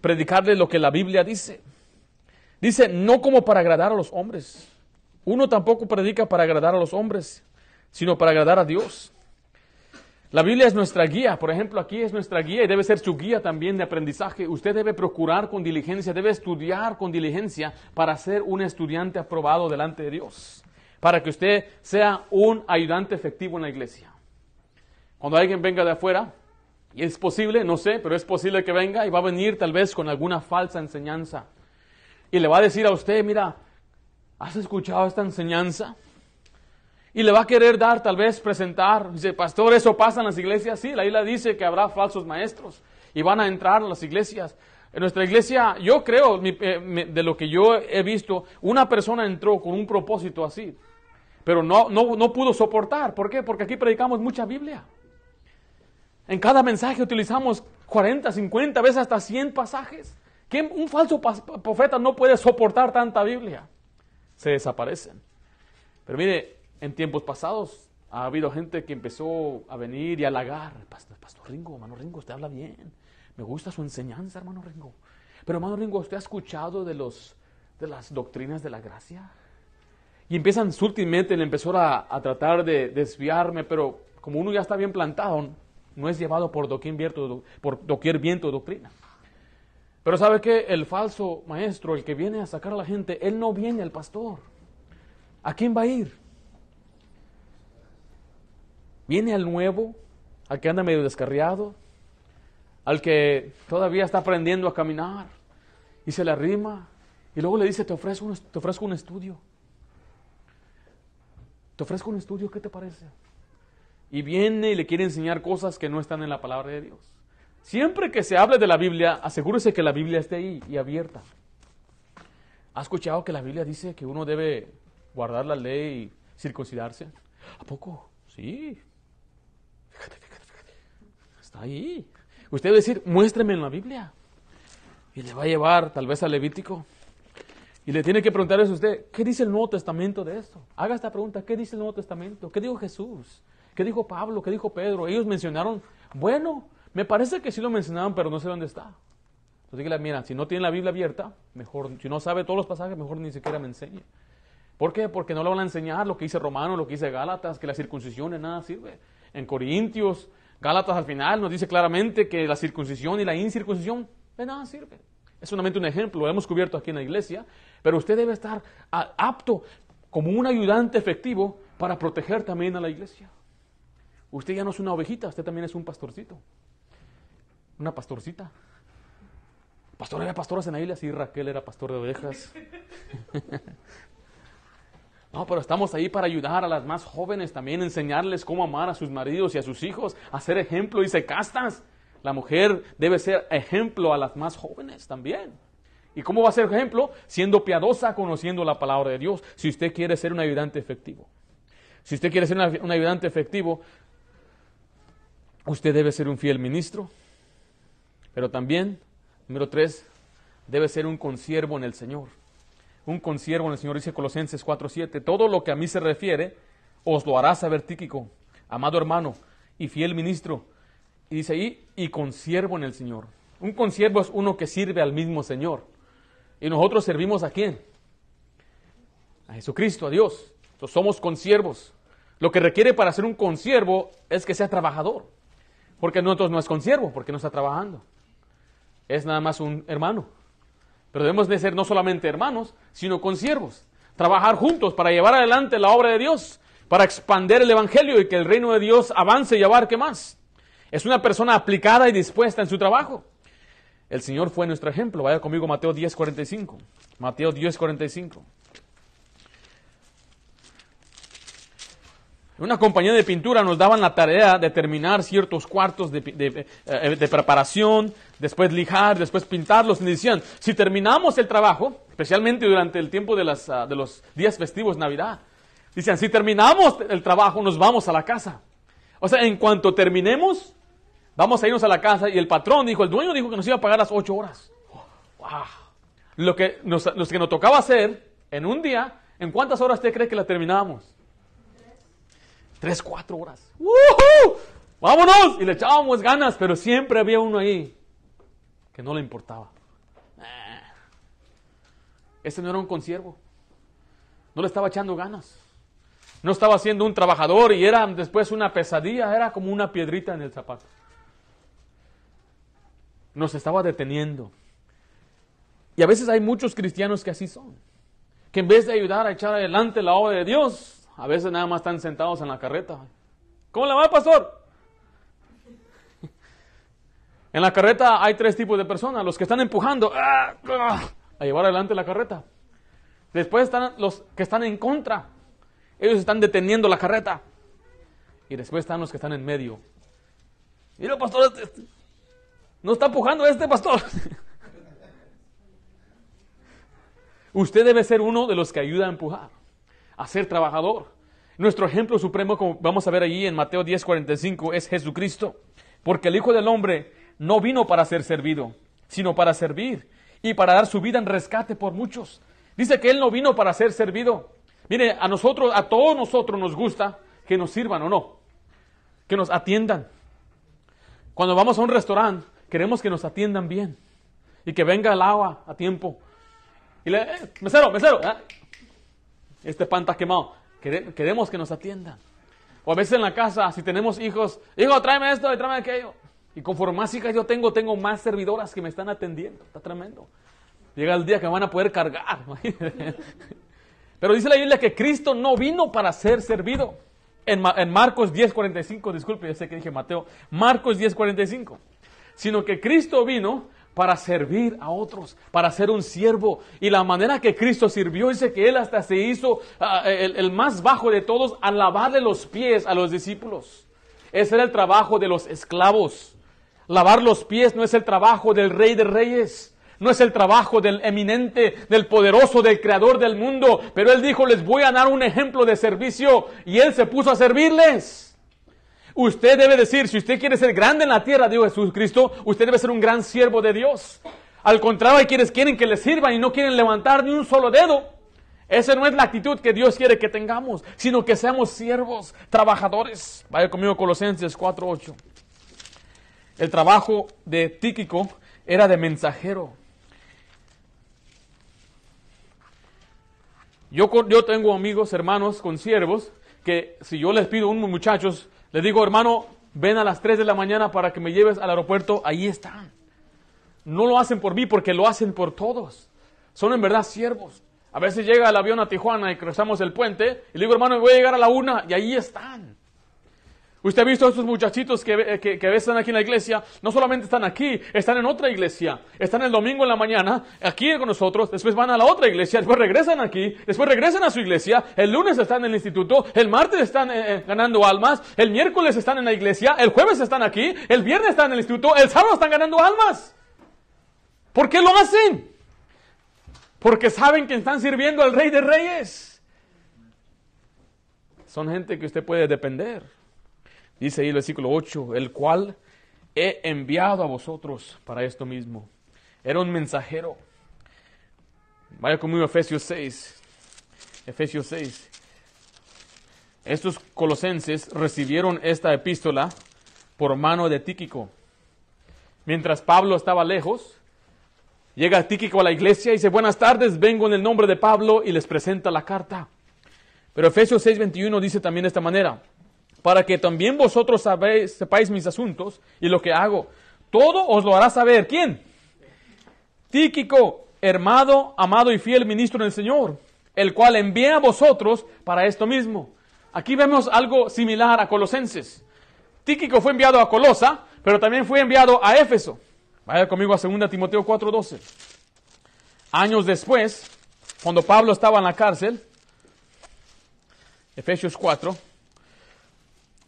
predicarles lo que la Biblia dice. Dice, no como para agradar a los hombres. Uno tampoco predica para agradar a los hombres, sino para agradar a Dios. La Biblia es nuestra guía, por ejemplo, aquí es nuestra guía y debe ser su guía también de aprendizaje. Usted debe procurar con diligencia, debe estudiar con diligencia para ser un estudiante aprobado delante de Dios, para que usted sea un ayudante efectivo en la iglesia. Cuando alguien venga de afuera, y es posible, no sé, pero es posible que venga y va a venir tal vez con alguna falsa enseñanza y le va a decir a usted, mira, ¿has escuchado esta enseñanza? Y le va a querer dar, tal vez presentar, dice, pastor, ¿eso pasa en las iglesias? Sí, la isla dice que habrá falsos maestros y van a entrar a las iglesias. En nuestra iglesia, yo creo, eh, de lo que yo he visto, una persona entró con un propósito así, pero no, no, no pudo soportar. ¿Por qué? Porque aquí predicamos mucha Biblia. En cada mensaje utilizamos 40, 50 veces hasta 100 pasajes un falso profeta no puede soportar tanta Biblia? Se desaparecen. Pero mire, en tiempos pasados ha habido gente que empezó a venir y a halagar. Pastor, Pastor Ringo, hermano Ringo, usted habla bien. Me gusta su enseñanza, hermano Ringo. Pero hermano Ringo, ¿usted ha escuchado de, los, de las doctrinas de la gracia? Y empiezan sutilmente el empezó a, tratar de desviarme, pero como uno ya está bien plantado, no es llevado por doquier viento, por doquier viento doctrina. Pero sabe que el falso maestro, el que viene a sacar a la gente, él no viene al pastor. ¿A quién va a ir? Viene al nuevo, al que anda medio descarriado, al que todavía está aprendiendo a caminar y se le arrima y luego le dice, te ofrezco un, te ofrezco un estudio. Te ofrezco un estudio, ¿qué te parece? Y viene y le quiere enseñar cosas que no están en la palabra de Dios. Siempre que se hable de la Biblia, asegúrese que la Biblia esté ahí y abierta. ¿Ha escuchado que la Biblia dice que uno debe guardar la ley y circuncidarse? ¿A poco? Sí. Fíjate, fíjate, fíjate. Está ahí. Usted debe decir, muéstreme en la Biblia. Y le va a llevar tal vez al Levítico. Y le tiene que preguntar a usted, ¿qué dice el Nuevo Testamento de esto? Haga esta pregunta, ¿qué dice el Nuevo Testamento? ¿Qué dijo Jesús? ¿Qué dijo Pablo? ¿Qué dijo Pedro? Ellos mencionaron, bueno, me parece que sí lo mencionaban, pero no sé dónde está. Entonces dígale, mira, si no tiene la Biblia abierta, mejor, si no sabe todos los pasajes, mejor ni siquiera me enseñe. ¿Por qué? Porque no le van a enseñar lo que dice Romano, lo que dice Gálatas, que la circuncisión en nada sirve. En Corintios, Gálatas al final nos dice claramente que la circuncisión y la incircuncisión de nada sirve. Es solamente un ejemplo, lo hemos cubierto aquí en la iglesia, pero usted debe estar apto como un ayudante efectivo para proteger también a la iglesia. Usted ya no es una ovejita, usted también es un pastorcito. Una pastorcita. Pastor era pastoras en la isla, sí, Raquel era pastor de ovejas. *laughs* No, pero estamos ahí para ayudar a las más jóvenes también, enseñarles cómo amar a sus maridos y a sus hijos, hacer ejemplo se castas. La mujer debe ser ejemplo a las más jóvenes también. ¿Y cómo va a ser ejemplo? Siendo piadosa, conociendo la palabra de Dios, si usted quiere ser un ayudante efectivo. Si usted quiere ser un ayudante efectivo, usted debe ser un fiel ministro, pero también, número tres, debe ser un consiervo en el Señor. Un consiervo en el Señor, dice Colosenses 4:7. Todo lo que a mí se refiere, os lo hará saber Tíquico, amado hermano y fiel ministro. Y dice ahí, y consiervo en el Señor. Un consiervo es uno que sirve al mismo Señor. Y nosotros servimos a quién? A Jesucristo, a Dios. Entonces somos consiervos. Lo que requiere para ser un consiervo es que sea trabajador. Porque nosotros no es consiervo, porque no está trabajando. Es nada más un hermano. Pero debemos de ser no solamente hermanos, sino consiervos. Trabajar juntos para llevar adelante la obra de Dios, para expander el Evangelio y que el reino de Dios avance y abarque más. Es una persona aplicada y dispuesta en su trabajo. El Señor fue nuestro ejemplo. Vaya conmigo Mateo 10:45. Mateo 10:45. una compañía de pintura nos daban la tarea de terminar ciertos cuartos de, eh, preparación, después lijar, después pintarlos. Y decían, si terminamos el trabajo, especialmente durante el tiempo de, las, ah, de los días festivos, Navidad, dicen, si terminamos el trabajo, nos vamos a la casa. O sea, en cuanto terminemos, vamos a irnos a la casa. Y el patrón dijo, el dueño dijo que nos iba a pagar las ocho horas. Wow. Lo que nos, lo que nos tocaba hacer en un día, ¿en cuántas horas usted cree que la terminábamos? Tres, cuatro horas. ¡Vámonos! Y le echábamos ganas, pero siempre había uno ahí que no le importaba. Ese no era un consiervo. No le estaba echando ganas. No estaba siendo un trabajador y era después una pesadilla, era como una piedrita en el zapato. Nos estaba deteniendo. Y a veces hay muchos cristianos que así son. Que en vez de ayudar a echar adelante la obra de Dios, a veces nada más están sentados en la carreta. ¿Cómo le va, pastor? En la carreta hay tres tipos de personas. Los que están empujando ah, ah, a llevar adelante la carreta. Después están los que están en contra. Ellos están deteniendo la carreta. Y después están los que están en medio. Mira, pastor, este, este, no está empujando este pastor. *laughs* Usted debe ser uno de los que ayuda a empujar a ser trabajador. Nuestro ejemplo supremo, como vamos a ver allí en Mateo 10:45, es Jesucristo. Porque el Hijo del Hombre no vino para ser servido, sino para servir y para dar su vida en rescate por muchos. Dice que Él no vino para ser servido. Mire, a nosotros, a todos nosotros nos gusta que nos sirvan o no, que nos atiendan. Cuando vamos a un restaurante, queremos que nos atiendan bien y que venga el agua a tiempo. Y le, eh, mesero, mesero, ah, este pan está quemado. Queremos que nos atiendan. O a veces en la casa, si tenemos hijos, hijo, tráeme esto y tráeme aquello. Y conforme más hijas yo tengo, tengo más servidoras que me están atendiendo. Está tremendo. Llega el día que van a poder cargar. *laughs* Pero dice la Biblia que Cristo no vino para ser servido. En, en Marcos 10:45, disculpe, ya sé que dije Mateo, Marcos 10:45. Sino que Cristo vino para servir a otros, para ser un siervo. Y la manera que Cristo sirvió, dice que Él hasta se hizo ah, el, el, más bajo de todos al lavarle los pies a los discípulos. Ese era el trabajo de los esclavos. Lavar los pies no es el trabajo del rey de reyes. No es el trabajo del eminente, del poderoso, del creador del mundo. Pero Él dijo, les voy a dar un ejemplo de servicio. Y Él se puso a servirles. Usted debe decir, si usted quiere ser grande en la tierra, dijo Jesucristo, usted debe ser un gran siervo de Dios. Al contrario, hay quienes quieren que le sirvan y no quieren levantar ni un solo dedo. Esa no es la actitud que Dios quiere que tengamos, sino que seamos siervos, trabajadores. Vaya conmigo Colosenses 4.8. El trabajo de Tíquico era de mensajero. Yo, yo tengo amigos, hermanos, con siervos, que si yo les pido a unos muchachos, les digo, hermano, ven a las 3 de la mañana para que me lleves al aeropuerto, ahí están. No lo hacen por mí porque lo hacen por todos. Son en verdad siervos. A veces llega el avión a Tijuana y cruzamos el puente y le digo, hermano, voy a llegar a la una y ahí están. Usted ha visto a estos muchachitos que, que, que están aquí en la iglesia, no solamente están aquí, están en otra iglesia, están el domingo en la mañana, aquí con nosotros, después van a la otra iglesia, después regresan aquí, después regresan a su iglesia, el lunes están en el instituto, el martes están eh, eh, ganando almas, el miércoles están en la iglesia, el jueves están aquí, el viernes están en el instituto, el sábado están ganando almas. ¿Por qué lo hacen? Porque saben que están sirviendo al Rey de Reyes. Son gente que usted puede depender. Dice ahí el versículo 8, el cual he enviado a vosotros para esto mismo. Era un mensajero. Vaya conmigo a Efesios 6. Efesios 6. Estos colosenses recibieron esta epístola por mano de Tíquico. Mientras Pablo estaba lejos, llega Tíquico a la iglesia y dice, buenas tardes, vengo en el nombre de Pablo y les presenta la carta. Pero Efesios 6:21 dice también de esta manera, para que también vosotros sepáis mis asuntos y lo que hago. Todo os lo hará saber. ¿Quién? Tíquico, hermano, amado y fiel ministro del Señor, el cual envía a vosotros para esto mismo. Aquí vemos algo similar a Colosenses. Tíquico fue enviado a Colosa, pero también fue enviado a Éfeso. Vaya conmigo a 2 Timoteo 4:12. Años después, cuando Pablo estaba en la cárcel, Efesios 4,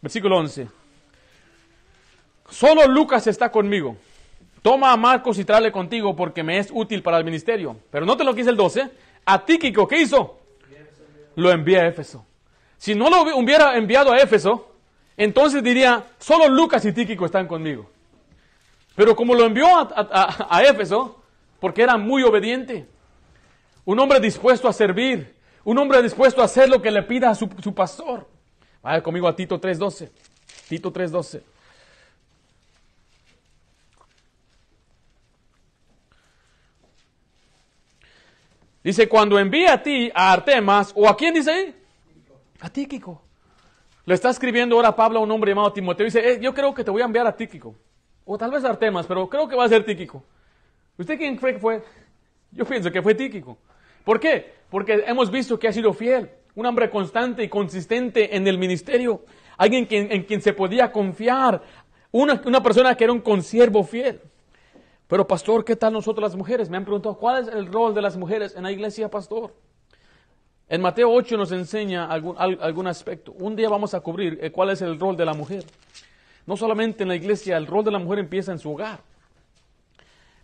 Versículo 11. Solo Lucas está conmigo. Toma a Marcos y tráele contigo porque me es útil para el ministerio. Pero no te lo quise el 12. A Tíquico, ¿qué hizo? Lo envía a Éfeso. Si no lo hubiera enviado a Éfeso, entonces diría, solo Lucas y Tíquico están conmigo. Pero como lo envió a, Éfeso, porque era muy obediente, un hombre dispuesto a servir, un hombre dispuesto a hacer lo que le pida a su, su pastor. Vaya conmigo a Tito 3.12. Tito 3.12. Dice, cuando envía a ti, a Artemas, o a quién dice ahí? A Tíquico. Le está escribiendo ahora Pablo a un hombre llamado Timoteo. Dice, eh, yo creo que te voy a enviar a Tíquico. O tal vez a Artemas, pero creo que va a ser Tíquico. ¿Usted quién cree que fue? Yo pienso que fue Tíquico. ¿Por qué? Porque hemos visto que ha sido fiel un hombre constante y consistente en el ministerio, alguien en quien se podía confiar, una, una persona que era un consiervo fiel. Pero pastor, ¿qué tal nosotros las mujeres? Me han preguntado, ¿cuál es el rol de las mujeres en la iglesia, pastor? En Mateo 8 nos enseña algún, algún aspecto. Un día vamos a cubrir eh, cuál es el rol de la mujer. No solamente en la iglesia, el rol de la mujer empieza en su hogar.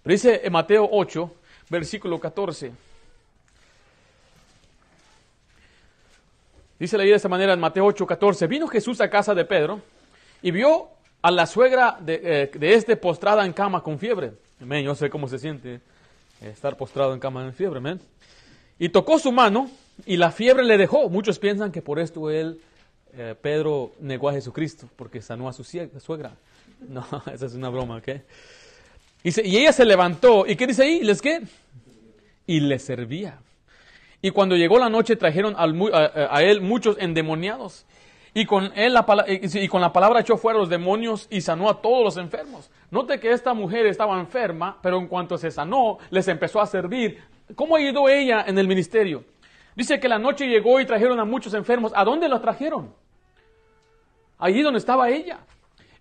Pero dice en Mateo 8, versículo 14. Dice la idea de esta manera en Mateo 8, 14. Vino Jesús a casa de Pedro y vio a la suegra de, eh, este postrada en cama con fiebre. Yo sé cómo se siente estar postrado en cama en fiebre. Y tocó su mano y la fiebre le dejó. Muchos piensan que por esto él, eh, Pedro, negó a Jesucristo, porque sanó a su suegra. *laughs* No, esa es una broma, ¿ok? Dice, y ella se levantó, ¿y qué dice ahí? ¿Les qué? Y le servía. Y cuando llegó la noche trajeron a, él muchos endemoniados. Y con, él la, y con la palabra echó fuera los demonios y sanó a todos los enfermos. Note que esta mujer estaba enferma, pero en cuanto se sanó, les empezó a servir. ¿Cómo ayudó ella en el ministerio? Dice que la noche llegó y trajeron a muchos enfermos. ¿A dónde los trajeron? Allí donde estaba ella.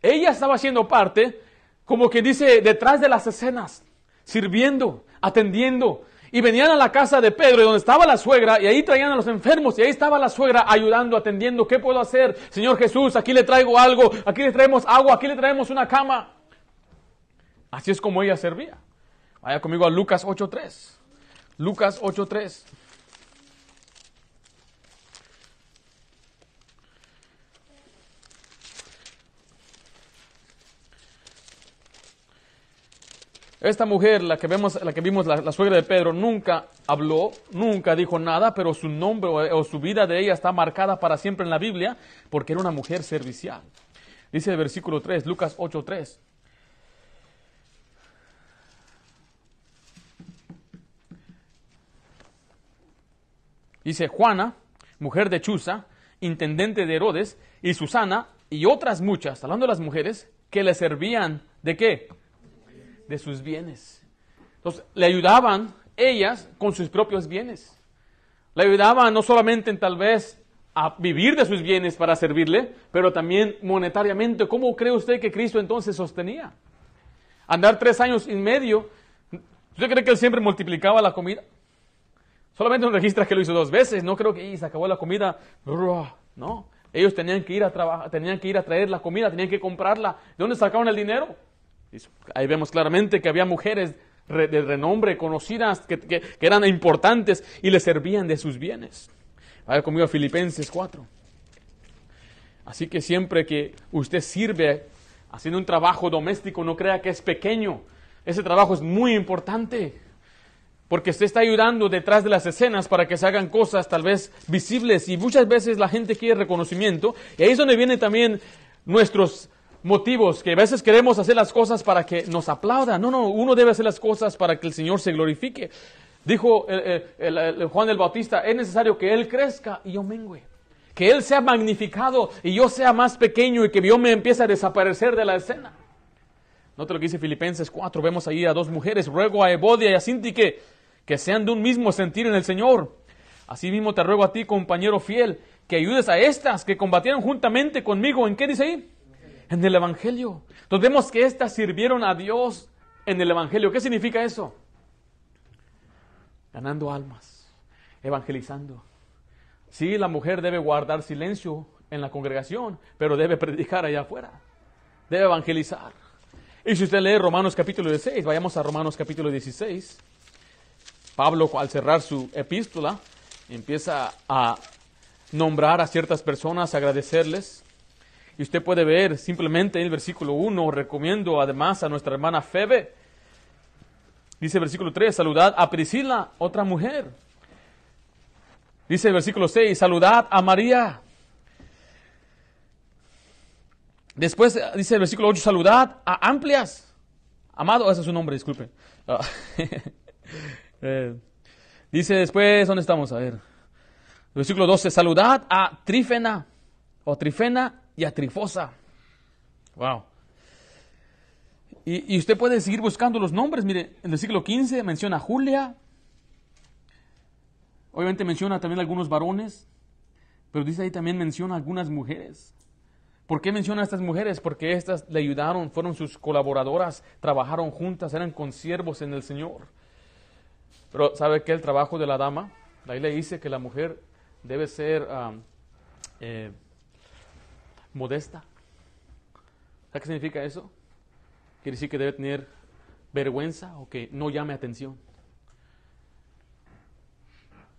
Ella estaba haciendo parte, como que dice, detrás de las escenas, sirviendo, atendiendo, y venían a la casa de Pedro, donde estaba la suegra, y ahí traían a los enfermos, y ahí estaba la suegra ayudando, atendiendo. ¿Qué puedo hacer? Señor Jesús, aquí le traigo algo, aquí le traemos agua, aquí le traemos una cama. Así es como ella servía. Vaya conmigo a Lucas 8.3. Lucas 8.3. Esta mujer, la que vemos, la que vimos, la, suegra de Pedro, nunca habló, nunca dijo nada, pero su nombre o, su vida de ella está marcada para siempre en la Biblia, porque era una mujer servicial. Dice el versículo 3, Lucas 8:3. Dice Juana, mujer de Chuza, intendente de Herodes, y Susana, y otras muchas, hablando de las mujeres, que le servían de qué? De sus bienes. Entonces, le ayudaban ellas con sus propios bienes. Le ayudaban no solamente en tal vez a vivir de sus bienes para servirle, pero también monetariamente. ¿Cómo cree usted que Cristo entonces sostenía? Andar tres años y medio. ¿Usted cree que él siempre multiplicaba la comida? Solamente nos registra que lo hizo dos veces. No creo que se acabó la comida. No. Ellos tenían que ir a trabajar, tenían que ir a traer la comida, tenían que comprarla. ¿De dónde sacaban el dinero? Ahí vemos claramente que había mujeres de renombre, conocidas, que, eran importantes y le servían de sus bienes. Vaya conmigo a Filipenses 4. Así que siempre que usted sirve haciendo un trabajo doméstico, no crea que es pequeño. Ese trabajo es muy importante. Porque usted está ayudando detrás de las escenas para que se hagan cosas tal vez visibles. Y muchas veces la gente quiere reconocimiento. Y ahí es donde vienen también nuestros motivos, que a veces queremos hacer las cosas para que nos aplaudan. No, no, uno debe hacer las cosas para que el Señor se glorifique. Dijo el, Juan el Bautista, es necesario que Él crezca y yo mengüe. Que Él sea magnificado y yo sea más pequeño y que yo me empiece a desaparecer de la escena. Note lo que dice Filipenses 4, vemos ahí a dos mujeres, ruego a Evodia y a Sintique que sean de un mismo sentir en el Señor. Asimismo te ruego a ti, compañero fiel, que ayudes a estas que combatieron juntamente conmigo. ¿En qué dice ahí? En el Evangelio. Entonces vemos que éstas sirvieron a Dios en el Evangelio. ¿Qué significa eso? Ganando almas, evangelizando. Sí, la mujer debe guardar silencio en la congregación, pero debe predicar allá afuera. Debe evangelizar. Y si usted lee Romanos capítulo 16, vayamos a Romanos capítulo 16. Pablo, al cerrar su epístola, empieza a nombrar a ciertas personas, agradecerles. Y usted puede ver simplemente en el versículo 1, recomiendo además a nuestra hermana Febe. Dice el versículo 3, saludad a Priscila, otra mujer. Dice el versículo 6, saludad a María. Después dice el versículo 8, saludad a Amplias. Amado, ese es su nombre, disculpe. Ah, *laughs* eh, dice después, ¿dónde estamos? A ver. Versículo 12, saludad a Trífena o Trifena y a Trifosa. Wow. Y, usted puede seguir buscando los nombres. Mire, en el siglo XV menciona a Julia. Obviamente menciona también algunos varones. Pero dice ahí también menciona algunas mujeres. ¿Por qué menciona a estas mujeres? Porque estas le ayudaron, fueron sus colaboradoras, trabajaron juntas, eran consiervos en el Señor. Pero ¿sabe qué? El trabajo de la dama, ahí le dice que la mujer debe ser ah, eh, modesta. ¿Sabe qué significa eso? Quiere decir que debe tener vergüenza o que no llame atención.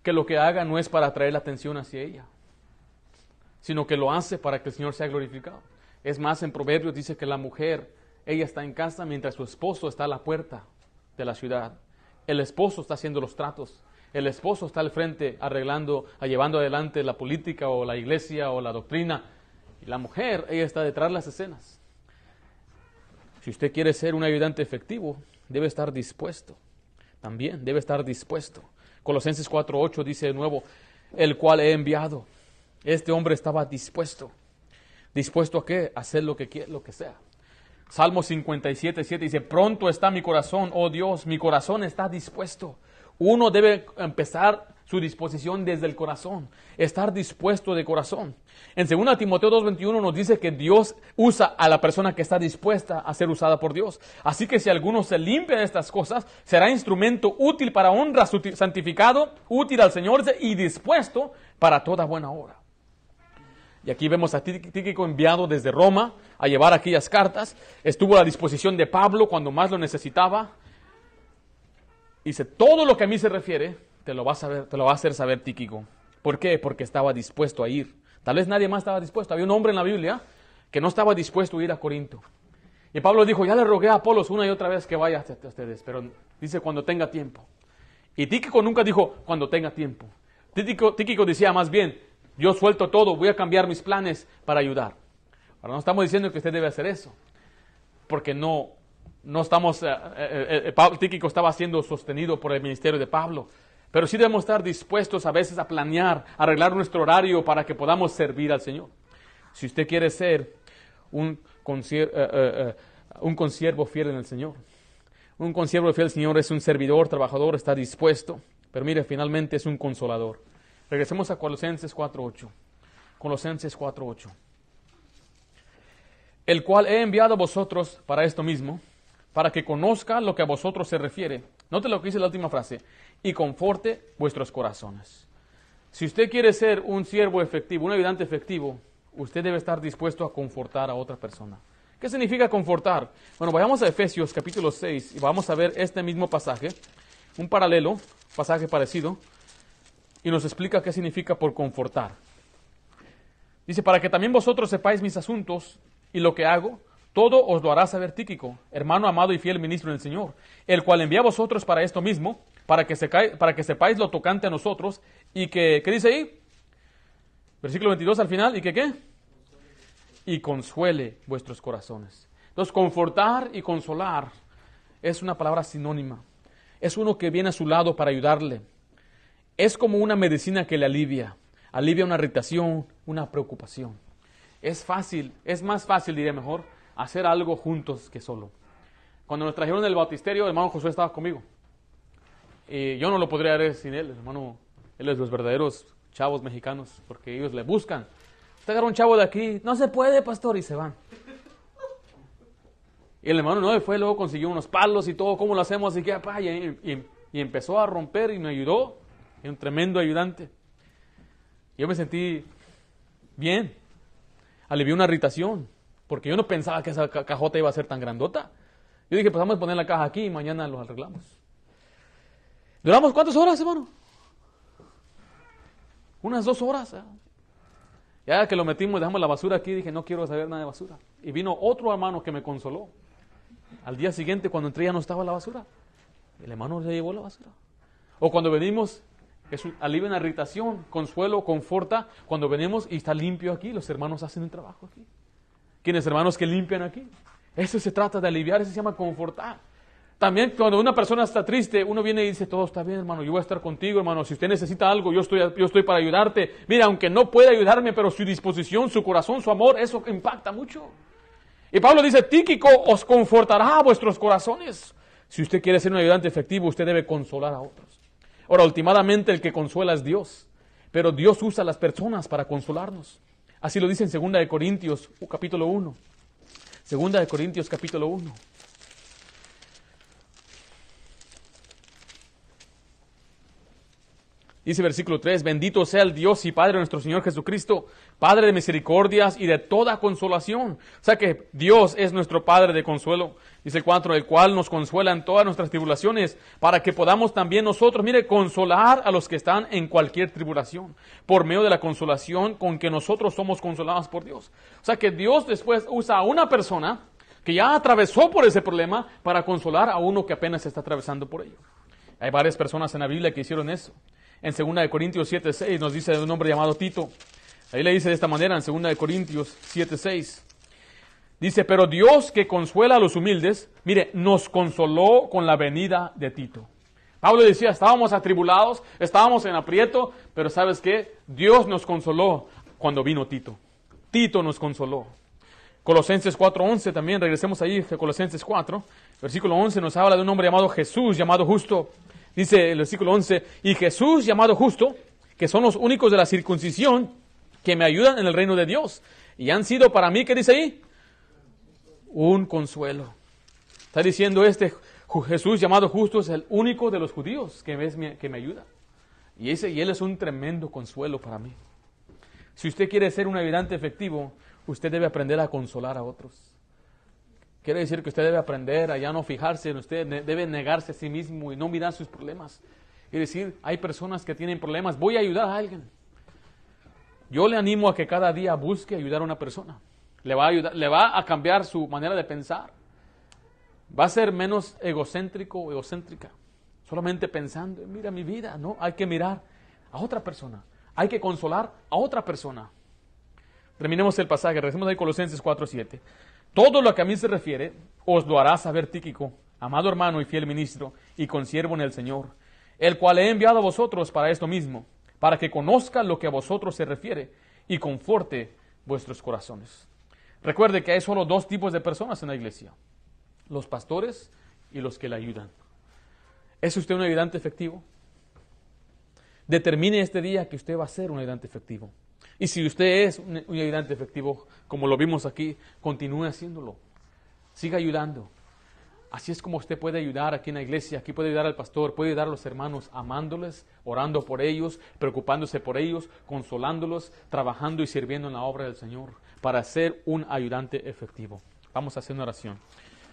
Que lo que haga no es para atraer la atención hacia ella, sino que lo hace para que el Señor sea glorificado. Es más, en Proverbios dice que la mujer, ella está en casa mientras su esposo está a la puerta de la ciudad. El esposo está haciendo los tratos. El esposo está al frente arreglando, llevando adelante la política o la iglesia o la doctrina. Y la mujer, ella está detrás de las escenas. Si usted quiere ser un ayudante efectivo, debe estar dispuesto. También debe estar dispuesto. Colosenses 4.8 dice de nuevo, el cual he enviado. Este hombre estaba dispuesto. ¿Dispuesto a qué? A hacer lo que, lo que sea. Salmo 57, 7 dice, pronto está mi corazón, oh Dios, mi corazón está dispuesto. Uno debe empezar su disposición desde el corazón, estar dispuesto de corazón. En 2 Timoteo 2.21 nos dice que Dios usa a la persona que está dispuesta a ser usada por Dios. Así que si alguno se limpia de estas cosas, será instrumento útil para honra, santificado, útil al Señor y dispuesto para toda buena obra. Y aquí vemos a Tíquico enviado desde Roma a llevar aquellas cartas. Estuvo a la disposición de Pablo cuando más lo necesitaba. Dice, todo lo que a mí se refiere, te lo va a, te lo va a hacer saber Tíquico. ¿Por qué? Porque estaba dispuesto a ir. Tal vez nadie más estaba dispuesto. Había un hombre en la Biblia que no estaba dispuesto a ir a Corinto. Y Pablo dijo, ya le rogué a Apolos una y otra vez que vaya a ustedes, pero dice cuando tenga tiempo. Y Tíquico nunca dijo cuando tenga tiempo. Tíquico, Tíquico decía más bien, yo suelto todo, voy a cambiar mis planes para ayudar. Ahora no estamos diciendo que usted debe hacer eso, porque no, no estamos, eh, eh, eh Tíquico estaba siendo sostenido por el ministerio de Pablo, pero sí debemos estar dispuestos a veces a planear, a arreglar nuestro horario para que podamos servir al Señor. Si usted quiere ser un, eh, un consiervo fiel en el Señor, un consiervo fiel al Señor es un servidor, trabajador, está dispuesto, pero mire, finalmente es un consolador. Regresemos a Colosenses 4.8. Colosenses 4.8 el cual he enviado a vosotros para esto mismo, para que conozca lo que a vosotros se refiere. Note lo que dice la última frase, y conforte vuestros corazones. Si usted quiere ser un siervo efectivo, un ayudante efectivo, usted debe estar dispuesto a confortar a otra persona. ¿Qué significa confortar? Bueno, vayamos a Efesios capítulo 6 y vamos a ver este mismo pasaje, un paralelo, pasaje parecido, y nos explica qué significa por confortar. Dice, para que también vosotros sepáis mis asuntos, y lo que hago, todo os lo hará saber Tíquico, hermano amado y fiel ministro del Señor, el cual envía a vosotros para esto mismo, para que, para que sepáis lo tocante a nosotros, y que, ¿qué dice ahí? Versículo 22 al final, ¿y que qué? Y consuele vuestros corazones. Entonces, confortar y consolar es una palabra sinónima. Es uno que viene a su lado para ayudarle. Es como una medicina que le alivia. Alivia una irritación, una preocupación. Es fácil, es más fácil, diría mejor, hacer algo juntos que solo. Cuando nos trajeron el bautisterio, el hermano Josué estaba conmigo. Y yo no lo podría hacer sin él, hermano. Él es los verdaderos chavos mexicanos, porque ellos le buscan. Usted agarra un chavo de aquí, no se puede, pastor, y se van. Y el hermano no fue, luego consiguió unos palos y todo, ¿cómo lo hacemos? Y, que, y, y, empezó a romper y me ayudó. Y un tremendo ayudante. Yo me sentí bien alivió una irritación, porque yo no pensaba que esa cajota iba a ser tan grandota. Yo dije, pues vamos a poner la caja aquí y mañana lo arreglamos. ¿Duramos cuántas horas, hermano? Unas dos horas. Ya que lo metimos, dejamos la basura aquí, dije, no quiero saber nada de basura. Y vino otro hermano que me consoló. Al día siguiente, cuando entré, ya no estaba la basura. El hermano se llevó la basura. O cuando venimos, es un, alivia una irritación, consuelo, conforta. Cuando venimos y está limpio aquí, los hermanos hacen un trabajo aquí. ¿Quiénes hermanos que limpian aquí? Eso se trata de aliviar, eso se llama confortar. También cuando una persona está triste, uno viene y dice, todo está bien, hermano, yo voy a estar contigo, hermano. Si usted necesita algo, yo estoy, yo estoy para ayudarte. Mira, aunque no pueda ayudarme, pero su disposición, su corazón, su amor, eso impacta mucho. Y Pablo dice, Tíquico os confortará a vuestros corazones. Si usted quiere ser un ayudante efectivo, usted debe consolar a otros. Ahora, últimamente el que consuela es Dios, pero Dios usa a las personas para consolarnos. Así lo dice en 2 Corintios capítulo 1. 2 Corintios capítulo 1. Dice versículo 3, bendito sea el Dios y Padre de nuestro Señor Jesucristo, Padre de misericordias y de toda consolación. O sea que Dios es nuestro Padre de consuelo. Dice 4, el cual nos consuela en todas nuestras tribulaciones, para que podamos también nosotros, mire, consolar a los que están en cualquier tribulación, por medio de la consolación con que nosotros somos consolados por Dios. O sea que Dios después usa a una persona que ya atravesó por ese problema para consolar a uno que apenas está atravesando por ello. Hay varias personas en la Biblia que hicieron eso. En 2 Corintios 7, 6 nos dice un hombre llamado Tito. Ahí le dice de esta manera en 2 Corintios 7, 6. Dice, pero Dios que consuela a los humildes, mire, nos consoló con la venida de Tito. Pablo decía, estábamos atribulados, estábamos en aprieto, pero ¿sabes qué? Dios nos consoló cuando vino Tito. Tito nos consoló. Colosenses 4:11 también, regresemos ahí, Colosenses 4, versículo 11 nos habla de un hombre llamado Jesús, llamado justo. Dice el versículo 11, y Jesús llamado justo, que son los únicos de la circuncisión que me ayudan en el reino de Dios. Y han sido para mí, ¿qué dice ahí? Un consuelo. Está diciendo este Jesús llamado justo es el único de los judíos que me, que me ayuda. Y, ese, y él es un tremendo consuelo para mí. Si usted quiere ser un ayudante efectivo, usted debe aprender a consolar a otros. Quiere decir que usted debe aprender a ya no fijarse en usted, debe negarse a sí mismo y no mirar sus problemas. Y decir, hay personas que tienen problemas, voy a ayudar a alguien. Yo le animo a que cada día busque ayudar a una persona. Le va a, ayudar, le va a cambiar su manera de pensar. Va a ser menos egocéntrico o egocéntrica. Solamente pensando, mira mi vida, no, hay que mirar a otra persona. Hay que consolar a otra persona. Terminemos el pasaje, regresemos ahí Colosenses 4:7. Todo lo que a mí se refiere, os lo hará saber Tíquico, amado hermano y fiel ministro, y consiervo en el Señor, el cual he enviado a vosotros para esto mismo, para que conozca lo que a vosotros se refiere y conforte vuestros corazones. Recuerde que hay solo dos tipos de personas en la iglesia, los pastores y los que le ayudan. ¿Es usted un ayudante efectivo? Determine este día que usted va a ser un ayudante efectivo. Y si usted es un, ayudante efectivo, como lo vimos aquí, continúe haciéndolo. Siga ayudando. Así es como usted puede ayudar aquí en la iglesia, aquí puede ayudar al pastor, puede ayudar a los hermanos amándoles, orando por ellos, preocupándose por ellos, consolándolos, trabajando y sirviendo en la obra del Señor para ser un ayudante efectivo. Vamos a hacer una oración.